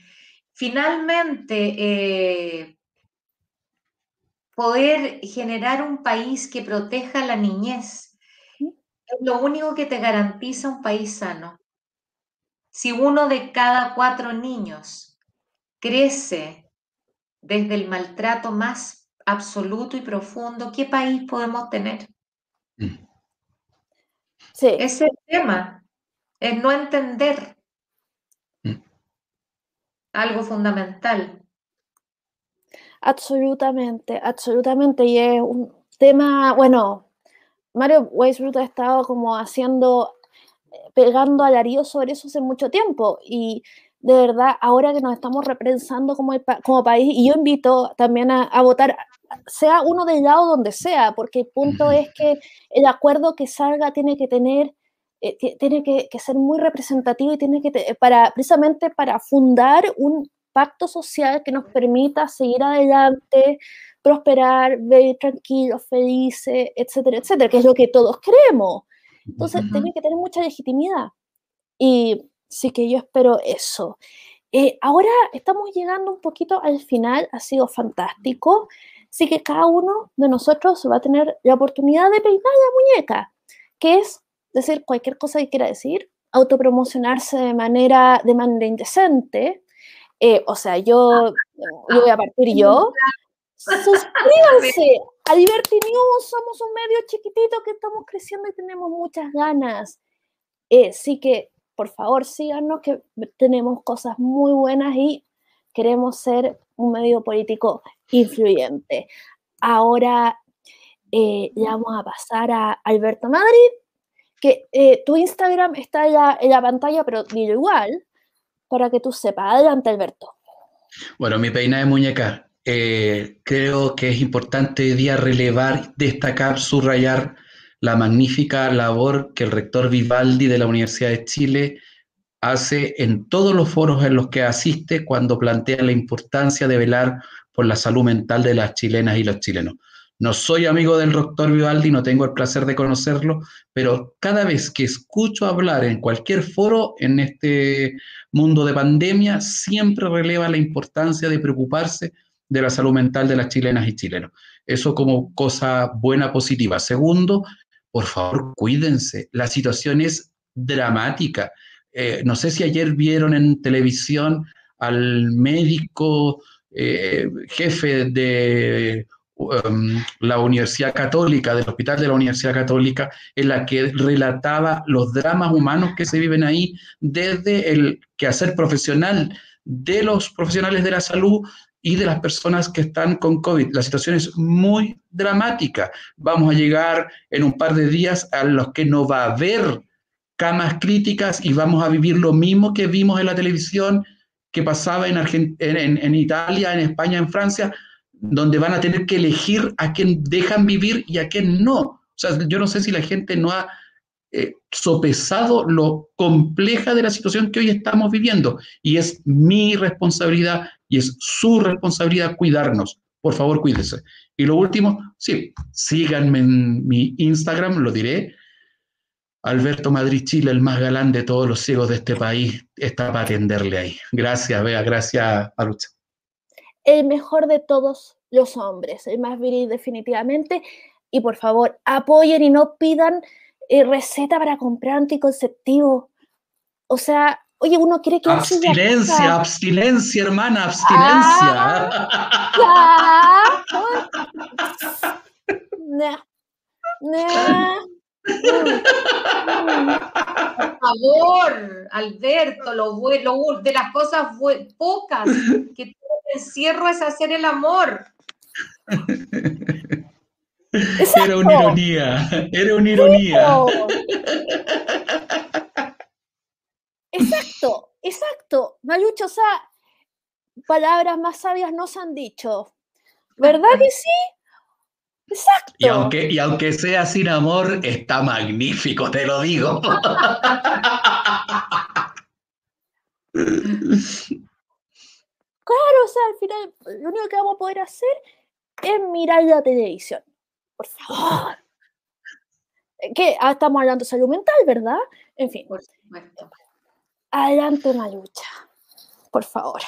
finalmente eh, poder generar un país que proteja la niñez, es lo único que te garantiza un país sano. Si uno de cada cuatro niños crece desde el maltrato más absoluto y profundo, ¿qué país podemos tener? Mm. Sí. Ese es el tema, es no entender mm. algo fundamental. Absolutamente, absolutamente. Y es un tema, bueno, Mario Weisbrot ha estado como haciendo, eh, pegando alaridos sobre eso hace mucho tiempo. Y de verdad, ahora que nos estamos repensando como, como país, y yo invito también a, votar, sea uno del lado donde sea, porque el punto es que el acuerdo que salga tiene que tener, eh, tiene que, que, ser muy representativo y tiene que, para, precisamente para fundar un pacto social que nos permita seguir adelante, prosperar, vivir tranquilos, felices, etcétera, etcétera, que es lo que todos queremos. Entonces, tiene que tener mucha legitimidad. Y sí que yo espero eso. Eh, ahora estamos llegando un poquito al final, ha sido fantástico. Así que cada uno de nosotros va a tener la oportunidad de peinar la muñeca, que es decir cualquier cosa que quiera decir, autopromocionarse de manera, de manera indecente, eh, o sea, yo, yo voy a partir yo. Suscríbanse a somos un medio chiquitito que estamos creciendo y tenemos muchas ganas. Eh, sí que, por favor, síganos, que tenemos cosas muy buenas y queremos ser un medio político influyente. Ahora eh, vamos a pasar a Alberto Madrid, que tu Instagram está ya en la pantalla, pero digo igual para que tú sepas. Adelante, Alberto. Bueno, mi peina de muñeca. Eh, creo que es importante hoy día relevar, destacar, subrayar la magnífica labor que el rector Vivaldi de la Universidad de Chile hace en todos los foros en los que asiste cuando plantea la importancia de velar por la salud mental de las chilenas y los chilenos. No soy amigo del doctor Vivaldi, no tengo el placer de conocerlo, pero cada vez que escucho hablar en cualquier foro en este mundo de pandemia, siempre releva la importancia de preocuparse de la salud mental de las chilenas y chilenos. Eso como cosa buena, positiva. Segundo, por favor, cuídense. La situación es dramática. Eh, no sé si ayer vieron en televisión al médico eh, jefe de Um, la Universidad Católica, del Hospital de la Universidad Católica, en la que relataba los dramas humanos que se viven ahí desde el quehacer profesional de los profesionales de la salud y de las personas que están con COVID. La situación es muy dramática. Vamos a llegar en un par de días a los que no va a haber camas críticas y vamos a vivir lo mismo que vimos en la televisión que pasaba en, en Italia, en España, en Francia, donde van a tener que elegir a quién dejan vivir y a quién no. O sea, yo no sé si la gente no ha eh, sopesado lo compleja de la situación que hoy estamos viviendo. Y es mi responsabilidad y es su responsabilidad cuidarnos. Por favor, cuídese. Y lo último, sí, síganme en mi Instagram, lo diré. Alberto Madrid Chile, el más galán de todos los ciegos de este país, está para atenderle ahí. Gracias, Bea, gracias, Alucha el mejor de todos los hombres, el más viril definitivamente. Y por favor, apoyen y no pidan eh, receta para comprar anticonceptivo. O sea, oye, uno quiere que... Abstinencia, abstinencia, hermana, abstinencia. Ah, por favor, Alberto, lo, lo, de las cosas pocas que el encierro es hacer el amor. Era una ironía, era una ironía. Exacto, exacto. Mayucho, o sea, palabras más sabias no se han dicho. ¿Verdad que sí? Exacto. Y aunque, y aunque sea sin amor, está magnífico, te lo digo. Claro, o sea, al final lo único que vamos a poder hacer es mirar la televisión. Por favor. Que ah, estamos hablando de salud mental, ¿verdad? En fin. Por supuesto. Adelante una lucha. Por favor.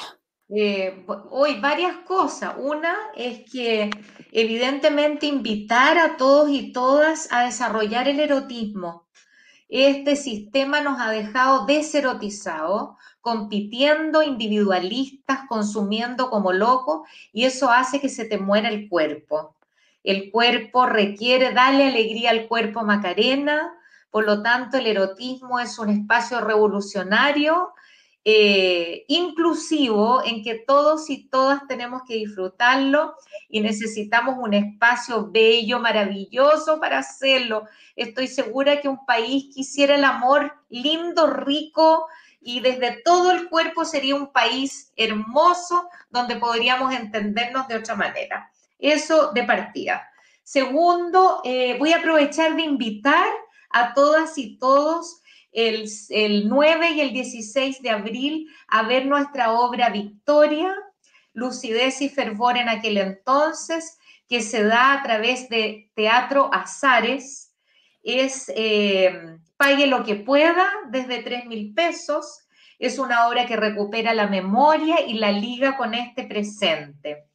Eh, hoy varias cosas. Una es que evidentemente invitar a todos y todas a desarrollar el erotismo. este sistema nos ha dejado deserotizado, compitiendo individualistas, consumiendo como locos, y eso hace que se te muera el cuerpo. El cuerpo requiere darle alegría al cuerpo Macarena, por lo tanto el erotismo es un espacio revolucionario, eh, inclusivo, en que todos y todas tenemos que disfrutarlo y necesitamos un espacio bello, maravilloso para hacerlo. Estoy segura que un país quisiera el amor lindo, rico, y desde todo el cuerpo sería un país hermoso donde podríamos entendernos de otra manera. Eso de partida. Segundo, eh, voy a aprovechar de invitar a todas y todos el, el 9 y el 16 de abril a ver nuestra obra Victoria, lucidez y fervor en aquel entonces, que se da a través de Teatro Azares. Es eh, Pague lo que pueda, desde 3 mil pesos. Es una obra que recupera la memoria y la liga con este presente.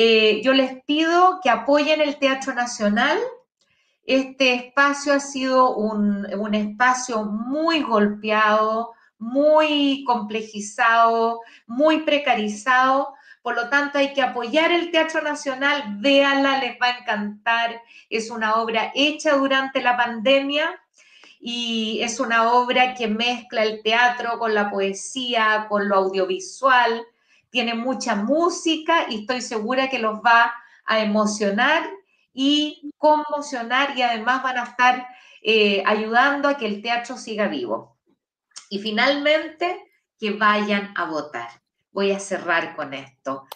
Eh, yo les pido que apoyen el Teatro Nacional. Este espacio ha sido un, espacio muy golpeado, muy complejizado, muy precarizado. Por lo tanto, hay que apoyar el Teatro Nacional, véanla, les va a encantar. Es una obra hecha durante la pandemia y es una obra que mezcla el teatro con la poesía, con lo audiovisual, tiene mucha música y estoy segura que los va a emocionar y conmocionar y además van a estar eh, ayudando a que el teatro siga vivo. Y finalmente, que vayan a votar. Voy a cerrar con esto.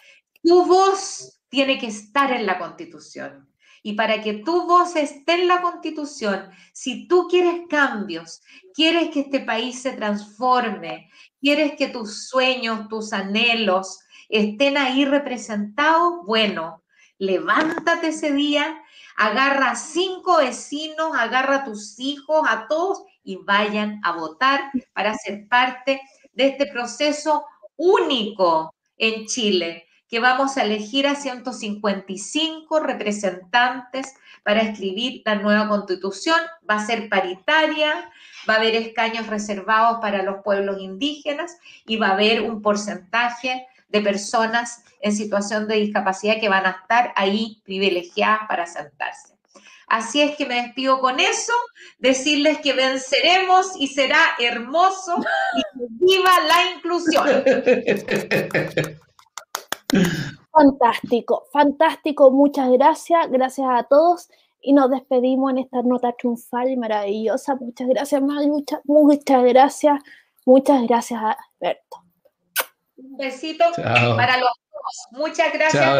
Tu voz tiene que estar en la constitución. Y para que tu voz esté en la constitución, si tú quieres cambios, quieres que este país se transforme, quieres que tus sueños, tus anhelos estén ahí representados, bueno, levántate ese día, agarra cinco vecinos, agarra a tus hijos, a todos y vayan a votar para ser parte de este proceso único en Chile que vamos a elegir a 155 representantes para escribir la nueva constitución. Va a ser paritaria, va a haber escaños reservados para los pueblos indígenas y va a haber un porcentaje de personas en situación de discapacidad que van a estar ahí privilegiadas para sentarse. Así es que me despido con eso, decirles que venceremos y será hermoso y viva la inclusión. Fantástico, fantástico, muchas gracias, gracias a todos y nos despedimos en esta nota triunfal y maravillosa. Muchas gracias, muchas, muchas gracias, muchas gracias, Alberto. Un besito para los dos. Muchas gracias.